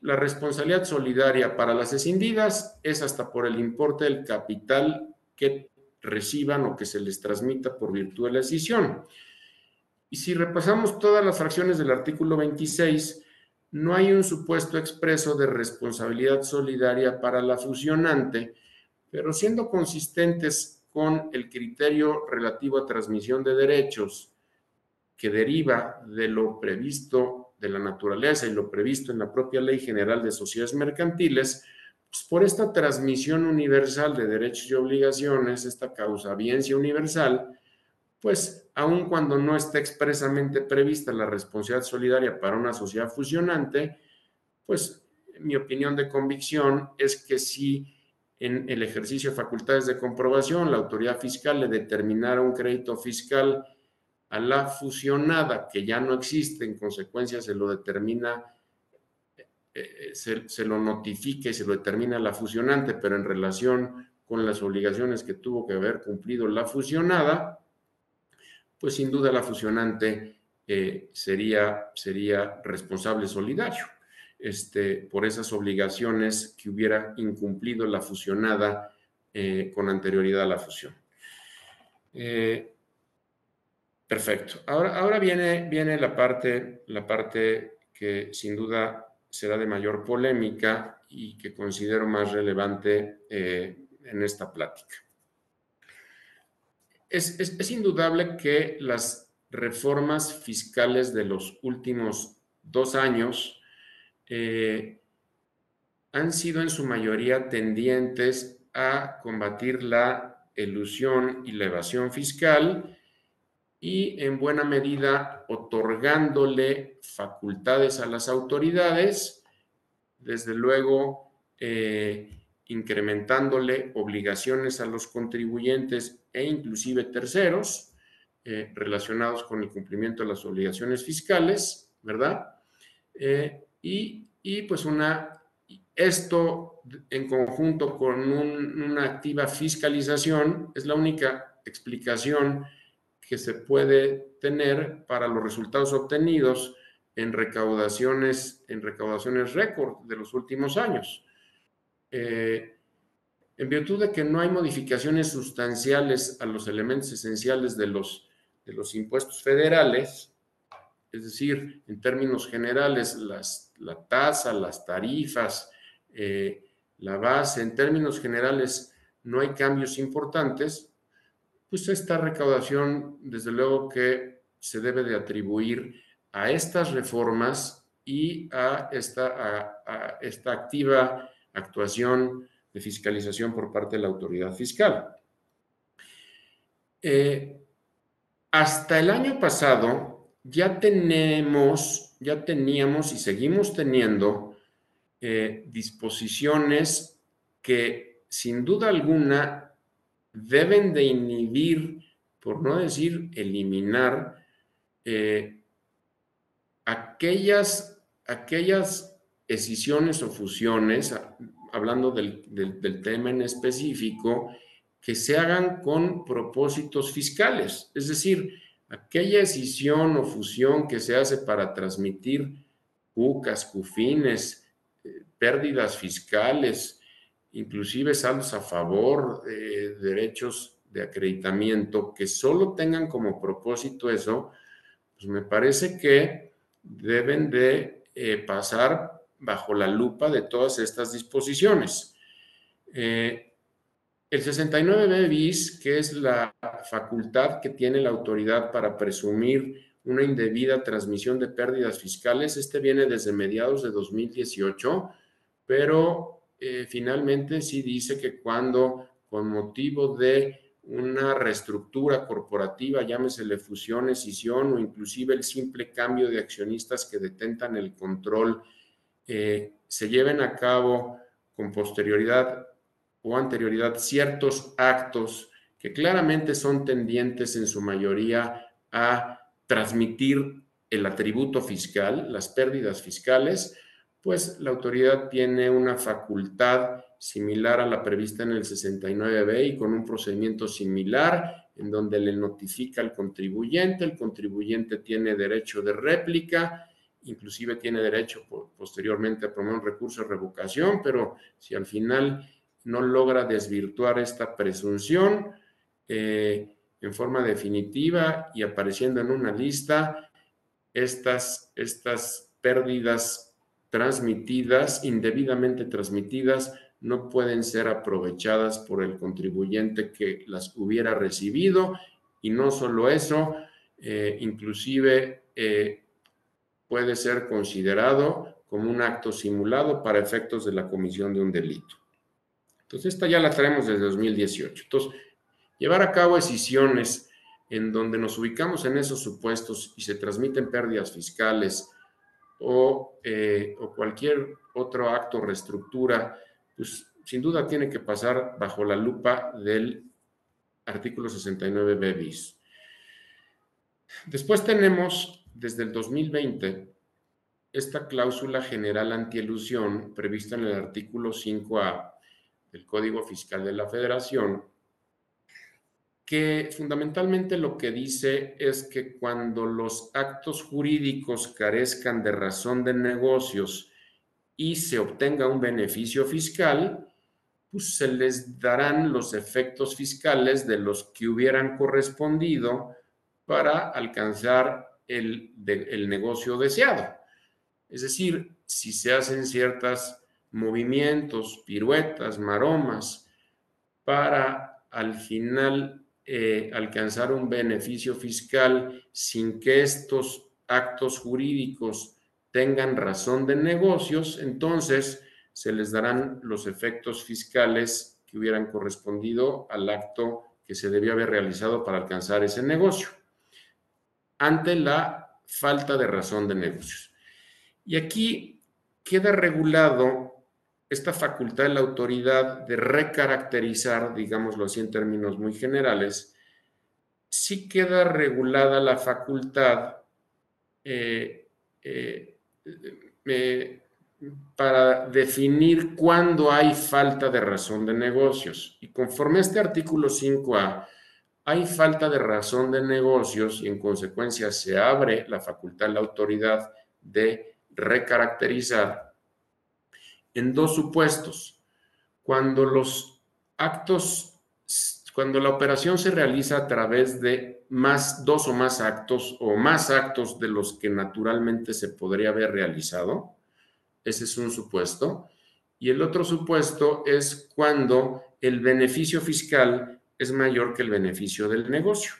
La responsabilidad solidaria para las escindidas es hasta por el importe del capital que reciban o que se les transmita por virtud de la decisión. Y si repasamos todas las fracciones del artículo 26, no hay un supuesto expreso de responsabilidad solidaria para la fusionante, pero siendo consistentes con el criterio relativo a transmisión de derechos que deriva de lo previsto de la naturaleza y lo previsto en la propia Ley General de Sociedades Mercantiles, pues por esta transmisión universal de derechos y obligaciones, esta causa biencia universal, pues aun cuando no está expresamente prevista la responsabilidad solidaria para una sociedad fusionante, pues mi opinión de convicción es que si en el ejercicio de facultades de comprobación la autoridad fiscal le determinara un crédito fiscal a la fusionada que ya no existe, en consecuencia se lo determina, eh, eh, se, lo notifica y se lo determina la fusionante, pero en relación con las obligaciones que tuvo que haber cumplido la fusionada, pues sin duda la fusionante eh, sería, sería responsable solidario este, por esas obligaciones que hubiera incumplido la fusionada eh, con anterioridad a la fusión. Eh, perfecto. Ahora, ahora viene, viene la, parte, la parte que sin duda será de mayor polémica y que considero más relevante en esta plática es, indudable que las reformas fiscales de los últimos dos años eh, han sido en su mayoría tendientes a combatir la elusión y la evasión fiscal y en buena medida otorgándole facultades a las autoridades, desde luego eh, incrementándole obligaciones a los contribuyentes e inclusive terceros eh, relacionados con el cumplimiento de las obligaciones fiscales, ¿verdad? Y, pues una, esto en conjunto con una activa fiscalización es la única explicación que se puede tener para los resultados obtenidos en recaudaciones, en recaudaciones récord de los últimos años. Eh, en virtud de que no hay modificaciones sustanciales a los elementos esenciales de los, de los impuestos federales, es decir, en términos generales, las, la tasa, las tarifas, eh, la base, en términos generales no hay cambios importantes, pues esta recaudación, desde luego que se debe de atribuir a estas reformas y a esta, activa actuación de fiscalización por parte de la autoridad fiscal. Eh, hasta el año pasado ya tenemos, ya teníamos y seguimos teniendo eh, disposiciones que sin duda alguna deben de inhibir, por no decir eliminar, eh, aquellas, aquellas escisiones o fusiones, hablando del, del tema en específico, que se hagan con propósitos fiscales, es decir, aquella escisión o fusión que se hace para transmitir UCAS, CUFINES, eh, pérdidas fiscales, inclusive saldos a favor, de derechos de acreditamiento, que solo tengan como propósito eso, pues me parece que deben de eh, pasar bajo la lupa de todas estas disposiciones. Eh, el 69B bis, que es la facultad que tiene la autoridad para presumir una indebida transmisión de pérdidas fiscales, este viene desde mediados de 2018, pero eh, finalmente sí dice que cuando con motivo de una reestructura corporativa, llámesele fusión, escisión o inclusive el simple cambio de accionistas que detentan el control, eh, se lleven a cabo con posterioridad o anterioridad ciertos actos que claramente son tendientes en su mayoría a transmitir el atributo fiscal, las pérdidas fiscales, pues la autoridad tiene una facultad similar a la prevista en el 69B y con un procedimiento similar en donde le notifica al contribuyente, el contribuyente tiene derecho de réplica, inclusive tiene derecho posteriormente a promover un recurso de revocación, pero si al final no logra desvirtuar esta presunción eh, en forma definitiva y apareciendo en una lista estas, estas pérdidas transmitidas, indebidamente transmitidas, no pueden ser aprovechadas por el contribuyente que las hubiera recibido y no solo eso, eh, inclusive eh, puede ser considerado como un acto simulado para efectos de la comisión de un delito. Entonces, esta ya la traemos desde 2018. Entonces, llevar a cabo decisiones en donde nos ubicamos en esos supuestos y se transmiten pérdidas fiscales o, eh, cualquier otro acto, reestructura, pues sin duda tiene que pasar bajo la lupa del artículo 69b bis. Después tenemos, desde el 2020, esta cláusula general antielusión prevista en el artículo 5A del Código Fiscal de la Federación, que fundamentalmente lo que dice es que cuando los actos jurídicos carezcan de razón de negocios y se obtenga un beneficio fiscal, pues se les darán los efectos fiscales de los que hubieran correspondido para alcanzar el, el negocio deseado. Es decir, si se hacen ciertas movimientos, piruetas, maromas, para al final eh, alcanzar un beneficio fiscal sin que estos actos jurídicos tengan razón de negocios, entonces se les darán los efectos fiscales que hubieran correspondido al acto que se debía haber realizado para alcanzar ese negocio, ante la falta de razón de negocios. Y aquí queda regulado esta facultad de la autoridad de recaracterizar, digámoslo así en términos muy generales, sí queda regulada la facultad eh, eh, para definir cuándo hay falta de razón de negocios. Y conforme a este artículo 5A, hay falta de razón de negocios y en consecuencia se abre la facultad de la autoridad de recaracterizar en dos supuestos. Cuando los actos, cuando la operación se realiza a través de más, dos o más actos o más actos de los que naturalmente se podría haber realizado, ese es un supuesto. Y el otro supuesto es cuando el beneficio fiscal es mayor que el beneficio del negocio.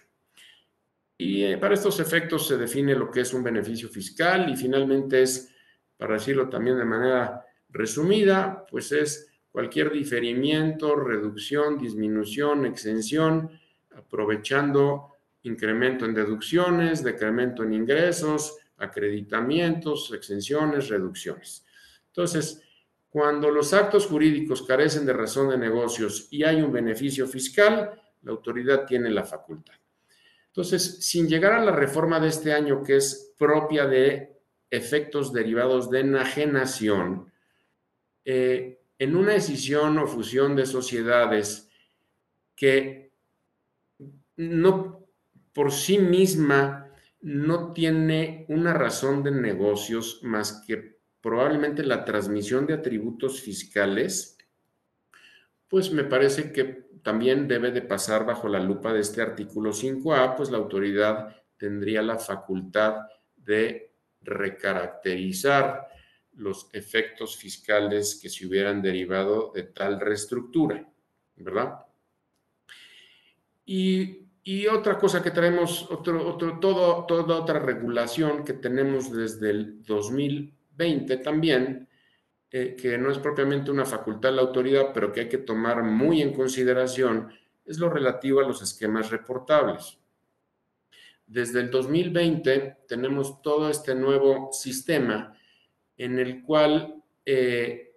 y eh, para estos efectos se define lo que es un beneficio fiscal y finalmente es, para decirlo también de manera resumida, pues es cualquier diferimiento, reducción, disminución, exención, aprovechando incremento en deducciones, decremento en ingresos, acreditamientos, exenciones, reducciones. Entonces, cuando los actos jurídicos carecen de razón de negocios y hay un beneficio fiscal, la autoridad tiene la facultad. Entonces, sin llegar a la reforma de este año, que es propia de efectos derivados de enajenación, eh, en una decisión o fusión de sociedades que no por sí misma no tiene una razón de negocios más que probablemente la transmisión de atributos fiscales, pues me parece que también debe de pasar bajo la lupa de este artículo 5A, pues la autoridad tendría la facultad de recaracterizar los efectos fiscales que se hubieran derivado de tal reestructura, ¿verdad? Y, otra cosa que traemos, todo, toda otra regulación que tenemos desde el 2020 también, eh, que no es propiamente una facultad de la autoridad, pero que hay que tomar muy en consideración, es lo relativo a los esquemas reportables. Desde el 2020 tenemos todo este nuevo sistema en el cual eh,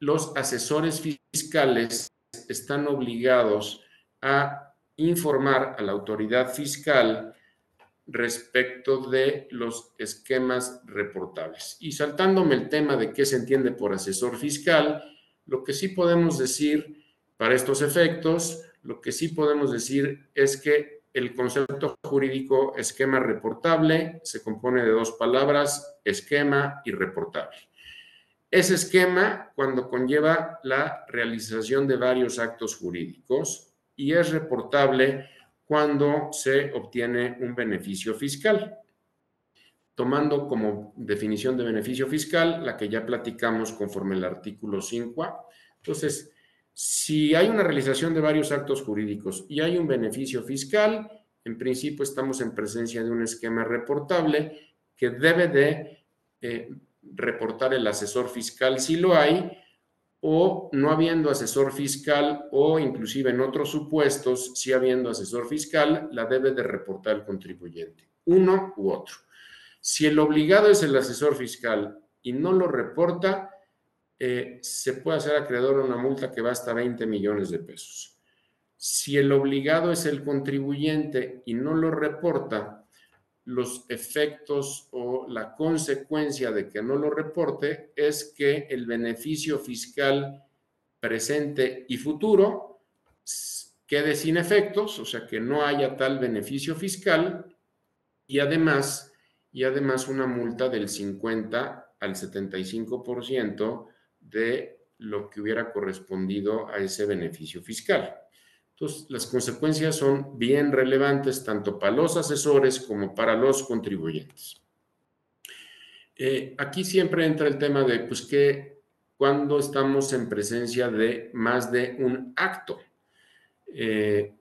los asesores fiscales están obligados a informar a la autoridad fiscal respecto de los esquemas reportables. Y saltándome el tema de qué se entiende por asesor fiscal, lo que sí podemos decir para estos efectos, lo que sí podemos decir es que el concepto jurídico esquema reportable se compone de dos palabras, esquema y reportable. Ese esquema cuando conlleva la realización de varios actos jurídicos y es reportable cuando se obtiene un beneficio fiscal. Tomando como definición de beneficio fiscal la que ya platicamos conforme el artículo 5A. Entonces, si hay una realización de varios actos jurídicos y hay un beneficio fiscal, en principio estamos en presencia de un esquema reportable que debe de eh, reportar el asesor fiscal si lo hay, o no habiendo asesor fiscal o inclusive en otros supuestos, si habiendo asesor fiscal, la debe de reportar el contribuyente, uno u otro. Si el obligado es el asesor fiscal y no lo reporta, eh, se puede hacer acreedor a una multa que va hasta 20 millones de pesos. Si el obligado es el contribuyente y no lo reporta, los efectos o la consecuencia de que no lo reporte es que el beneficio fiscal presente y futuro quede sin efectos, o sea que no haya tal beneficio fiscal y además, y además una multa del 50 al 75% de lo que hubiera correspondido a ese beneficio fiscal. Entonces, las consecuencias son bien relevantes tanto para los asesores como para los contribuyentes. Eh, aquí siempre entra el tema de, pues, que cuando estamos en presencia de más de un acto. Eh,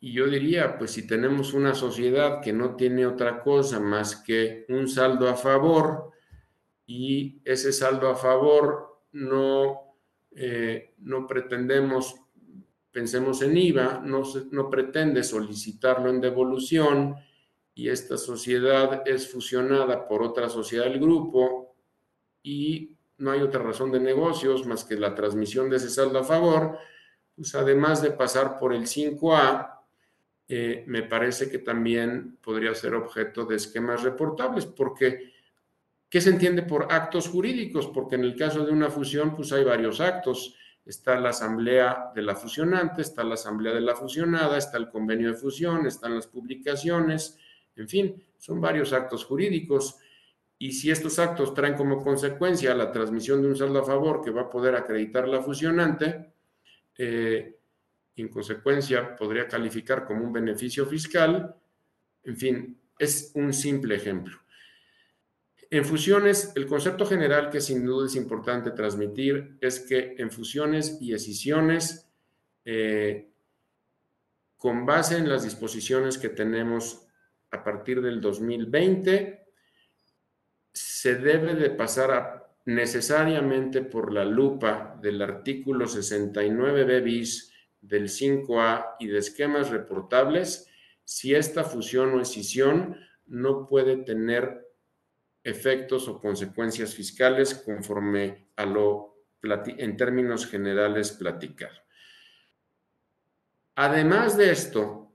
y yo diría, pues si tenemos una sociedad que no tiene otra cosa más que un saldo a favor y ese saldo a favor no, eh, no pretendemos, pensemos en IVA, no, no pretende solicitarlo en devolución y esta sociedad es fusionada por otra sociedad del grupo y no hay otra razón de negocios más que la transmisión de ese saldo a favor, pues además de pasar por el 5A, eh, me parece que también podría ser objeto de esquemas reportables, porque ¿Qué se entiende por actos jurídicos? Porque en el caso de una fusión, pues hay varios actos. Está la asamblea de la fusionante, está la asamblea de la fusionada, está el convenio de fusión, están las publicaciones, en fin, son varios actos jurídicos. Y si estos actos traen como consecuencia la transmisión de un saldo a favor que va a poder acreditar la fusionante, eh, en consecuencia podría calificar como un beneficio fiscal, en fin, es un simple ejemplo. En fusiones, el concepto general que sin duda es importante transmitir es que en fusiones y escisiones, eh, con base en las disposiciones que tenemos a partir del 2020, se debe de pasar necesariamente por la lupa del artículo 69b bis del 5A y de esquemas reportables. Si esta fusión o escisión no puede tener efectos o consecuencias fiscales conforme a lo en términos generales platicar. Además de esto,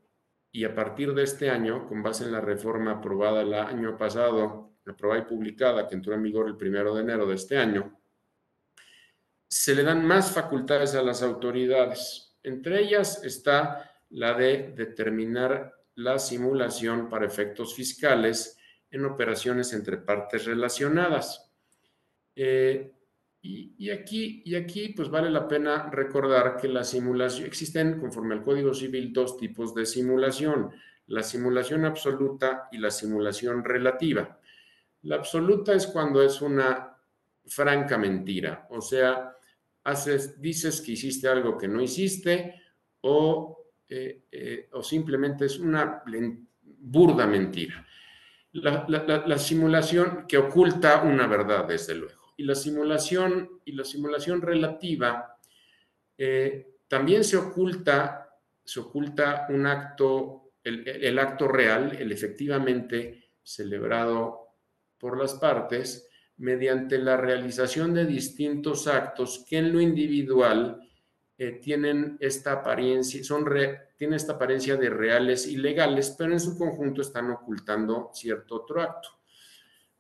y a partir de este año, con base en la reforma aprobada el año pasado, aprobada y publicada, que entró en vigor el primero de enero de este año, se le dan más facultades a las autoridades. Entre ellas está la de determinar la simulación para efectos fiscales en operaciones entre partes relacionadas. Eh, y, aquí, y aquí, pues vale la pena recordar que la simulación, existen conforme al Código Civil dos tipos de simulación, la simulación absoluta y la simulación relativa. La absoluta es cuando es una franca mentira, o sea, haces, dices que hiciste algo que no hiciste o, eh, eh, o simplemente es una burda mentira. La simulación que oculta una verdad, desde luego. Y la simulación y la simulación relativa eh, también se oculta, se oculta un acto, el, acto real, el efectivamente celebrado por las partes, mediante la realización de distintos actos que en lo individual eh, tienen esta apariencia, son tienen esta apariencia de reales y legales, pero en su conjunto están ocultando cierto otro acto.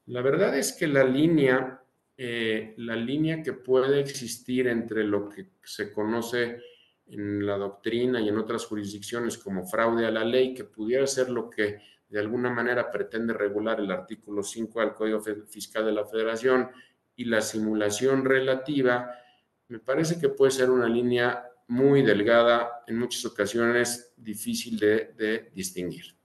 La verdad es que la línea eh, la línea que puede existir entre lo que se conoce en la doctrina y en otras jurisdicciones como fraude a la ley, que pudiera ser lo que de alguna manera pretende regular el artículo 5 del Código Fiscal de la Federación y la simulación relativa, me parece que puede ser una línea muy delgada, en muchas ocasiones difícil de, distinguir.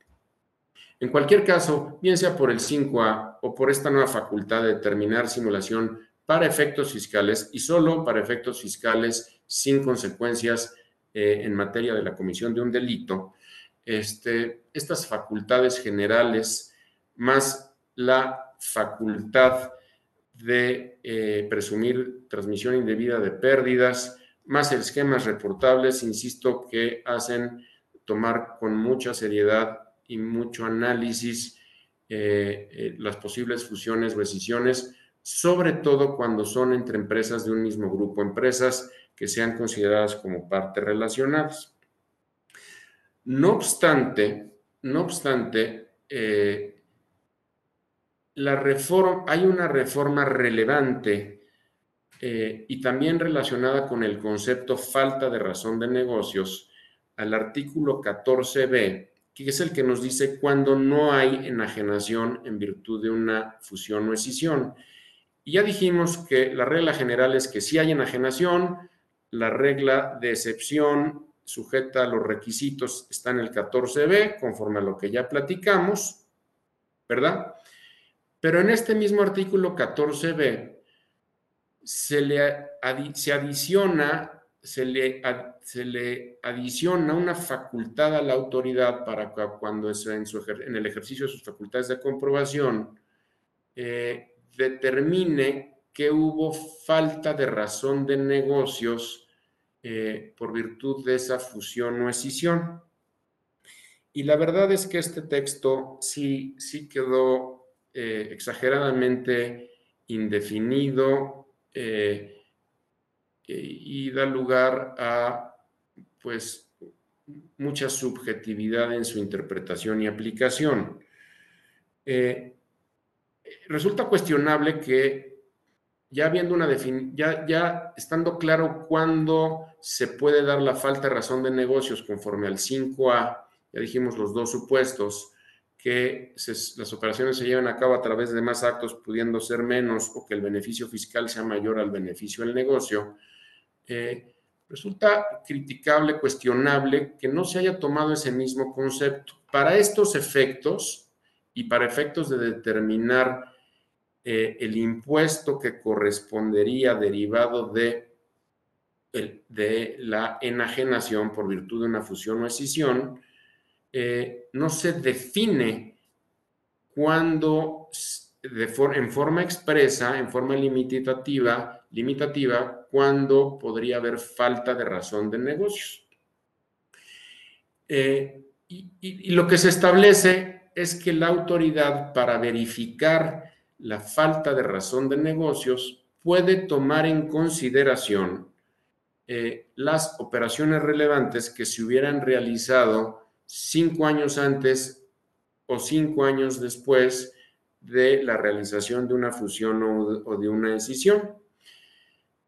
En cualquier caso, bien sea por el 5A o por esta nueva facultad de determinar simulación para efectos fiscales y solo para efectos fiscales sin consecuencias eh, en materia de la comisión de un delito, este, estas facultades generales más la facultad de eh, presumir transmisión indebida de pérdidas, más esquemas reportables, insisto, que hacen tomar con mucha seriedad y mucho análisis eh, eh, las posibles fusiones o decisiones, sobre todo cuando son entre empresas de un mismo grupo, empresas que sean consideradas como partes relacionadas. No obstante, no obstante, la reforma, hay una reforma relevante y también relacionada con el concepto falta de razón de negocios al artículo 14b que es el que nos dice cuando no hay enajenación en virtud de una fusión o escisión. Y ya dijimos que la regla general es que si hay enajenación, la regla de excepción sujeta a los requisitos está en el 14b, conforme a lo que ya platicamos, ¿verdad? Pero en este mismo artículo 14b se le se adiciona se le, se le adiciona una facultad a la autoridad para cuando en, en el ejercicio de sus facultades de comprobación eh, determine que hubo falta de razón de negocios eh, por virtud de esa fusión o escisión. Y la verdad es que este texto sí, sí quedó eh, exageradamente indefinido y da lugar a pues mucha subjetividad en su interpretación y aplicación. Eh, resulta cuestionable que ya habiendo una ya, ya estando claro cuándo se puede dar la falta de razón de negocios conforme al 5A, ya dijimos los dos supuestos, que las operaciones se llevan a cabo a través de más actos pudiendo ser menos o que el beneficio fiscal sea mayor al beneficio del negocio, eh, resulta criticable, cuestionable que no se haya tomado ese mismo concepto. Para estos efectos y para efectos de determinar eh, el impuesto que correspondería derivado de de la enajenación por virtud de una fusión o escisión, eh, no se define cuando en forma expresa, en forma limitativa, limitativa, cuando podría haber falta de razón de negocios. Eh, y, lo que se establece es que la autoridad para verificar la falta de razón de negocios puede tomar en consideración eh, las operaciones relevantes que se hubieran realizado cinco años antes o cinco años después de la realización de una fusión o de una decisión.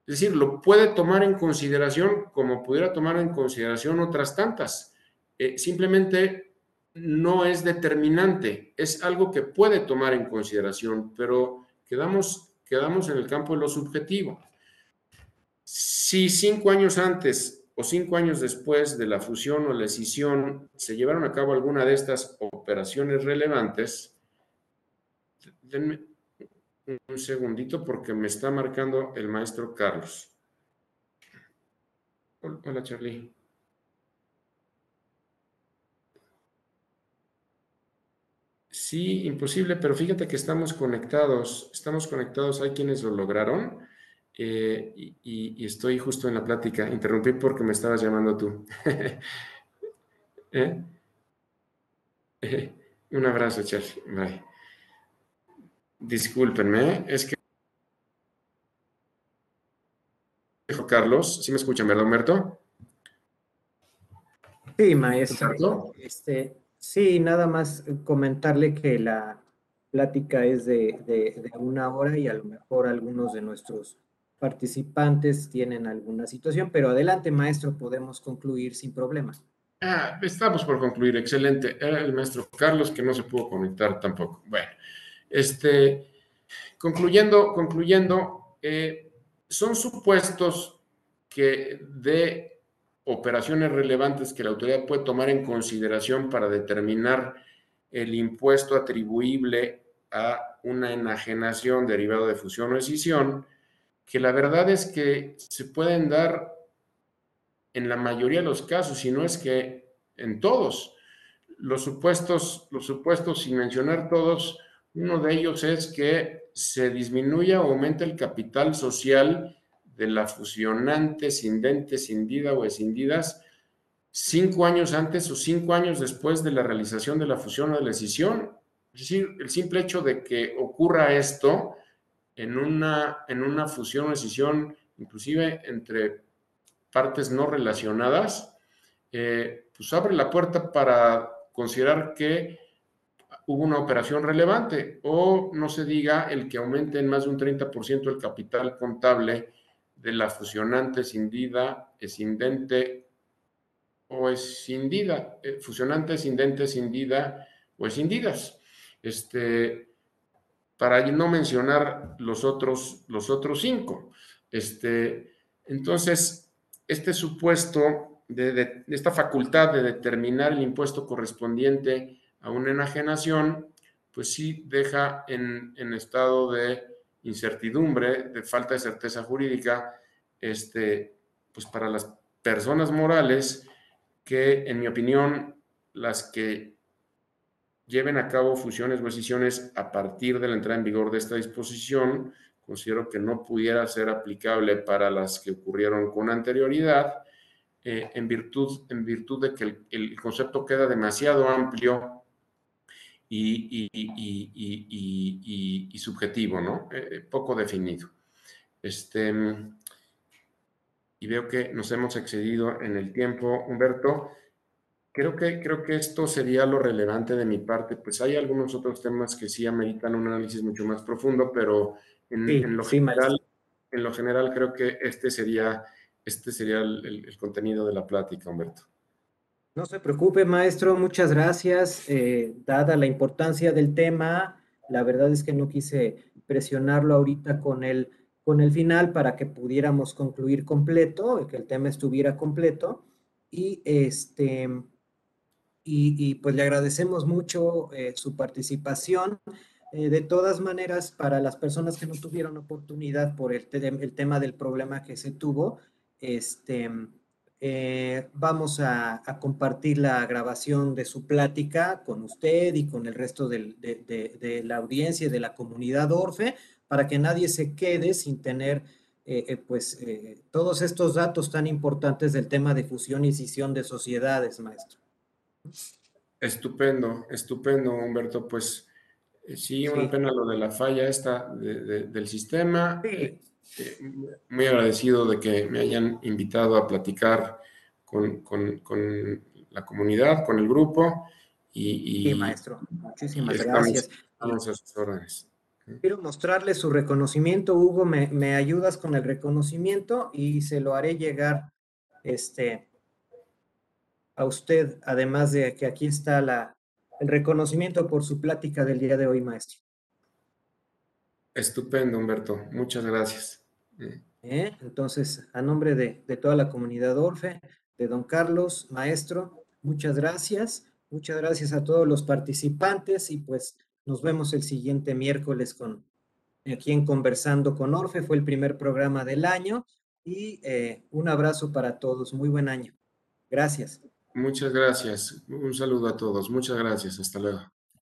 Es decir, lo puede tomar en consideración como pudiera tomar en consideración otras tantas. Eh, simplemente no es determinante, es algo que puede tomar en consideración, pero quedamos, quedamos en el campo de lo subjetivo. Si cinco años antes o cinco años después de la fusión o la escisión se llevaron a cabo alguna de estas operaciones relevantes, denme un segundito porque me está marcando el maestro Carlos. Hola, Charlie. Sí, imposible, pero fíjate que estamos conectados, estamos conectados, hay quienes lo lograron eh, y, estoy justo en la plática. Interrumpí porque me estabas llamando tú. ¿Eh? un abrazo, Charlie. Bye. Discúlpenme, es que... Carlos, ¿sí me escuchan, verdad, Humberto? Sí, maestro. Este, sí, nada más comentarle que la plática es de, una hora y a lo mejor algunos de nuestros participantes tienen alguna situación, pero adelante, maestro, podemos concluir sin problemas. Ah, estamos por concluir, excelente. Era el maestro Carlos que no se pudo conectar tampoco. Bueno, este, concluyendo, concluyendo, eh, son supuestos que de operaciones relevantes que la autoridad puede tomar en consideración para determinar el impuesto atribuible a una enajenación derivado de fusión o escisión, que la verdad es que se pueden dar en la mayoría de los casos, si no es que en todos. Los supuestos, los supuestos, sin mencionar todos, uno de ellos es que se disminuya o aumente el capital social de la fusionante, cindente, cindida o escindidas cinco años antes o cinco años después de la realización de la fusión o de la decisión. Es decir, el simple hecho de que ocurra esto en una, en una fusión o decisión, inclusive entre partes no relacionadas, eh, pues abre la puerta para considerar que hubo una operación relevante o no se diga el que aumente en más de un 30% el capital contable de la fusionante escindida, escindente o escindida, eh, fusionante, escindente, escindida o escindidas. Este, para no mencionar los otros, los otros cinco. Este, entonces, este supuesto de, esta facultad de determinar el impuesto correspondiente a una enajenación, pues sí deja en, estado de incertidumbre, de falta de certeza jurídica, este, pues para las personas morales que, en mi opinión, las que lleven a cabo fusiones o decisiones a partir de la entrada en vigor de esta disposición, considero que no pudiera ser aplicable para las que ocurrieron con anterioridad, eh, en, virtud, en virtud de que el, concepto queda demasiado amplio y, subjetivo, ¿no? Eh, poco definido. Este, y veo que nos hemos excedido en el tiempo, Humberto. Creo que, creo que esto sería lo relevante de mi parte. Pues hay algunos otros temas que sí ameritan un análisis mucho más profundo, pero en, lo, general, en lo general creo que este sería, este sería el contenido de la plática, Humberto. No se preocupe, maestro, muchas gracias. Eh, dada la importancia del tema, la verdad es que no quise presionarlo ahorita con el, con el final para que pudiéramos concluir completo, que el tema estuviera completo. Y, este, y, pues le agradecemos mucho eh, su participación. Eh, de todas maneras, para las personas que no tuvieron oportunidad por el, tema del problema que se tuvo, este, eh, vamos a, compartir la grabación de su plática con usted y con el resto de, la audiencia y de la comunidad Orfe para que nadie se quede sin tener eh, eh, pues todos estos datos tan importantes del tema de fusión y escisión de sociedades, maestro. Estupendo, estupendo, Humberto. Pues sí, una pena lo de la falla esta del sistema. Sí. Este, muy agradecido de que me hayan invitado a platicar con, la comunidad, con el grupo. Y, sí, maestro, muchísimas gracias. Vamos a sus órdenes. Quiero mostrarle su reconocimiento. Hugo, me, me, ayudas con el reconocimiento y se lo haré llegar este, a usted, además de que aquí está la, el reconocimiento por su plática del día de hoy, maestro. Estupendo, Humberto. Muchas gracias. ¿Eh? Entonces, a nombre de, toda la comunidad Orfe, de don Carlos, maestro, muchas gracias. Muchas gracias a todos los participantes y pues nos vemos el siguiente miércoles con aquí en Conversando con Orfe. Fue el primer programa del año y eh, un abrazo para todos. Muy buen año. Gracias. Muchas gracias. Un saludo a todos. Muchas gracias. Hasta luego.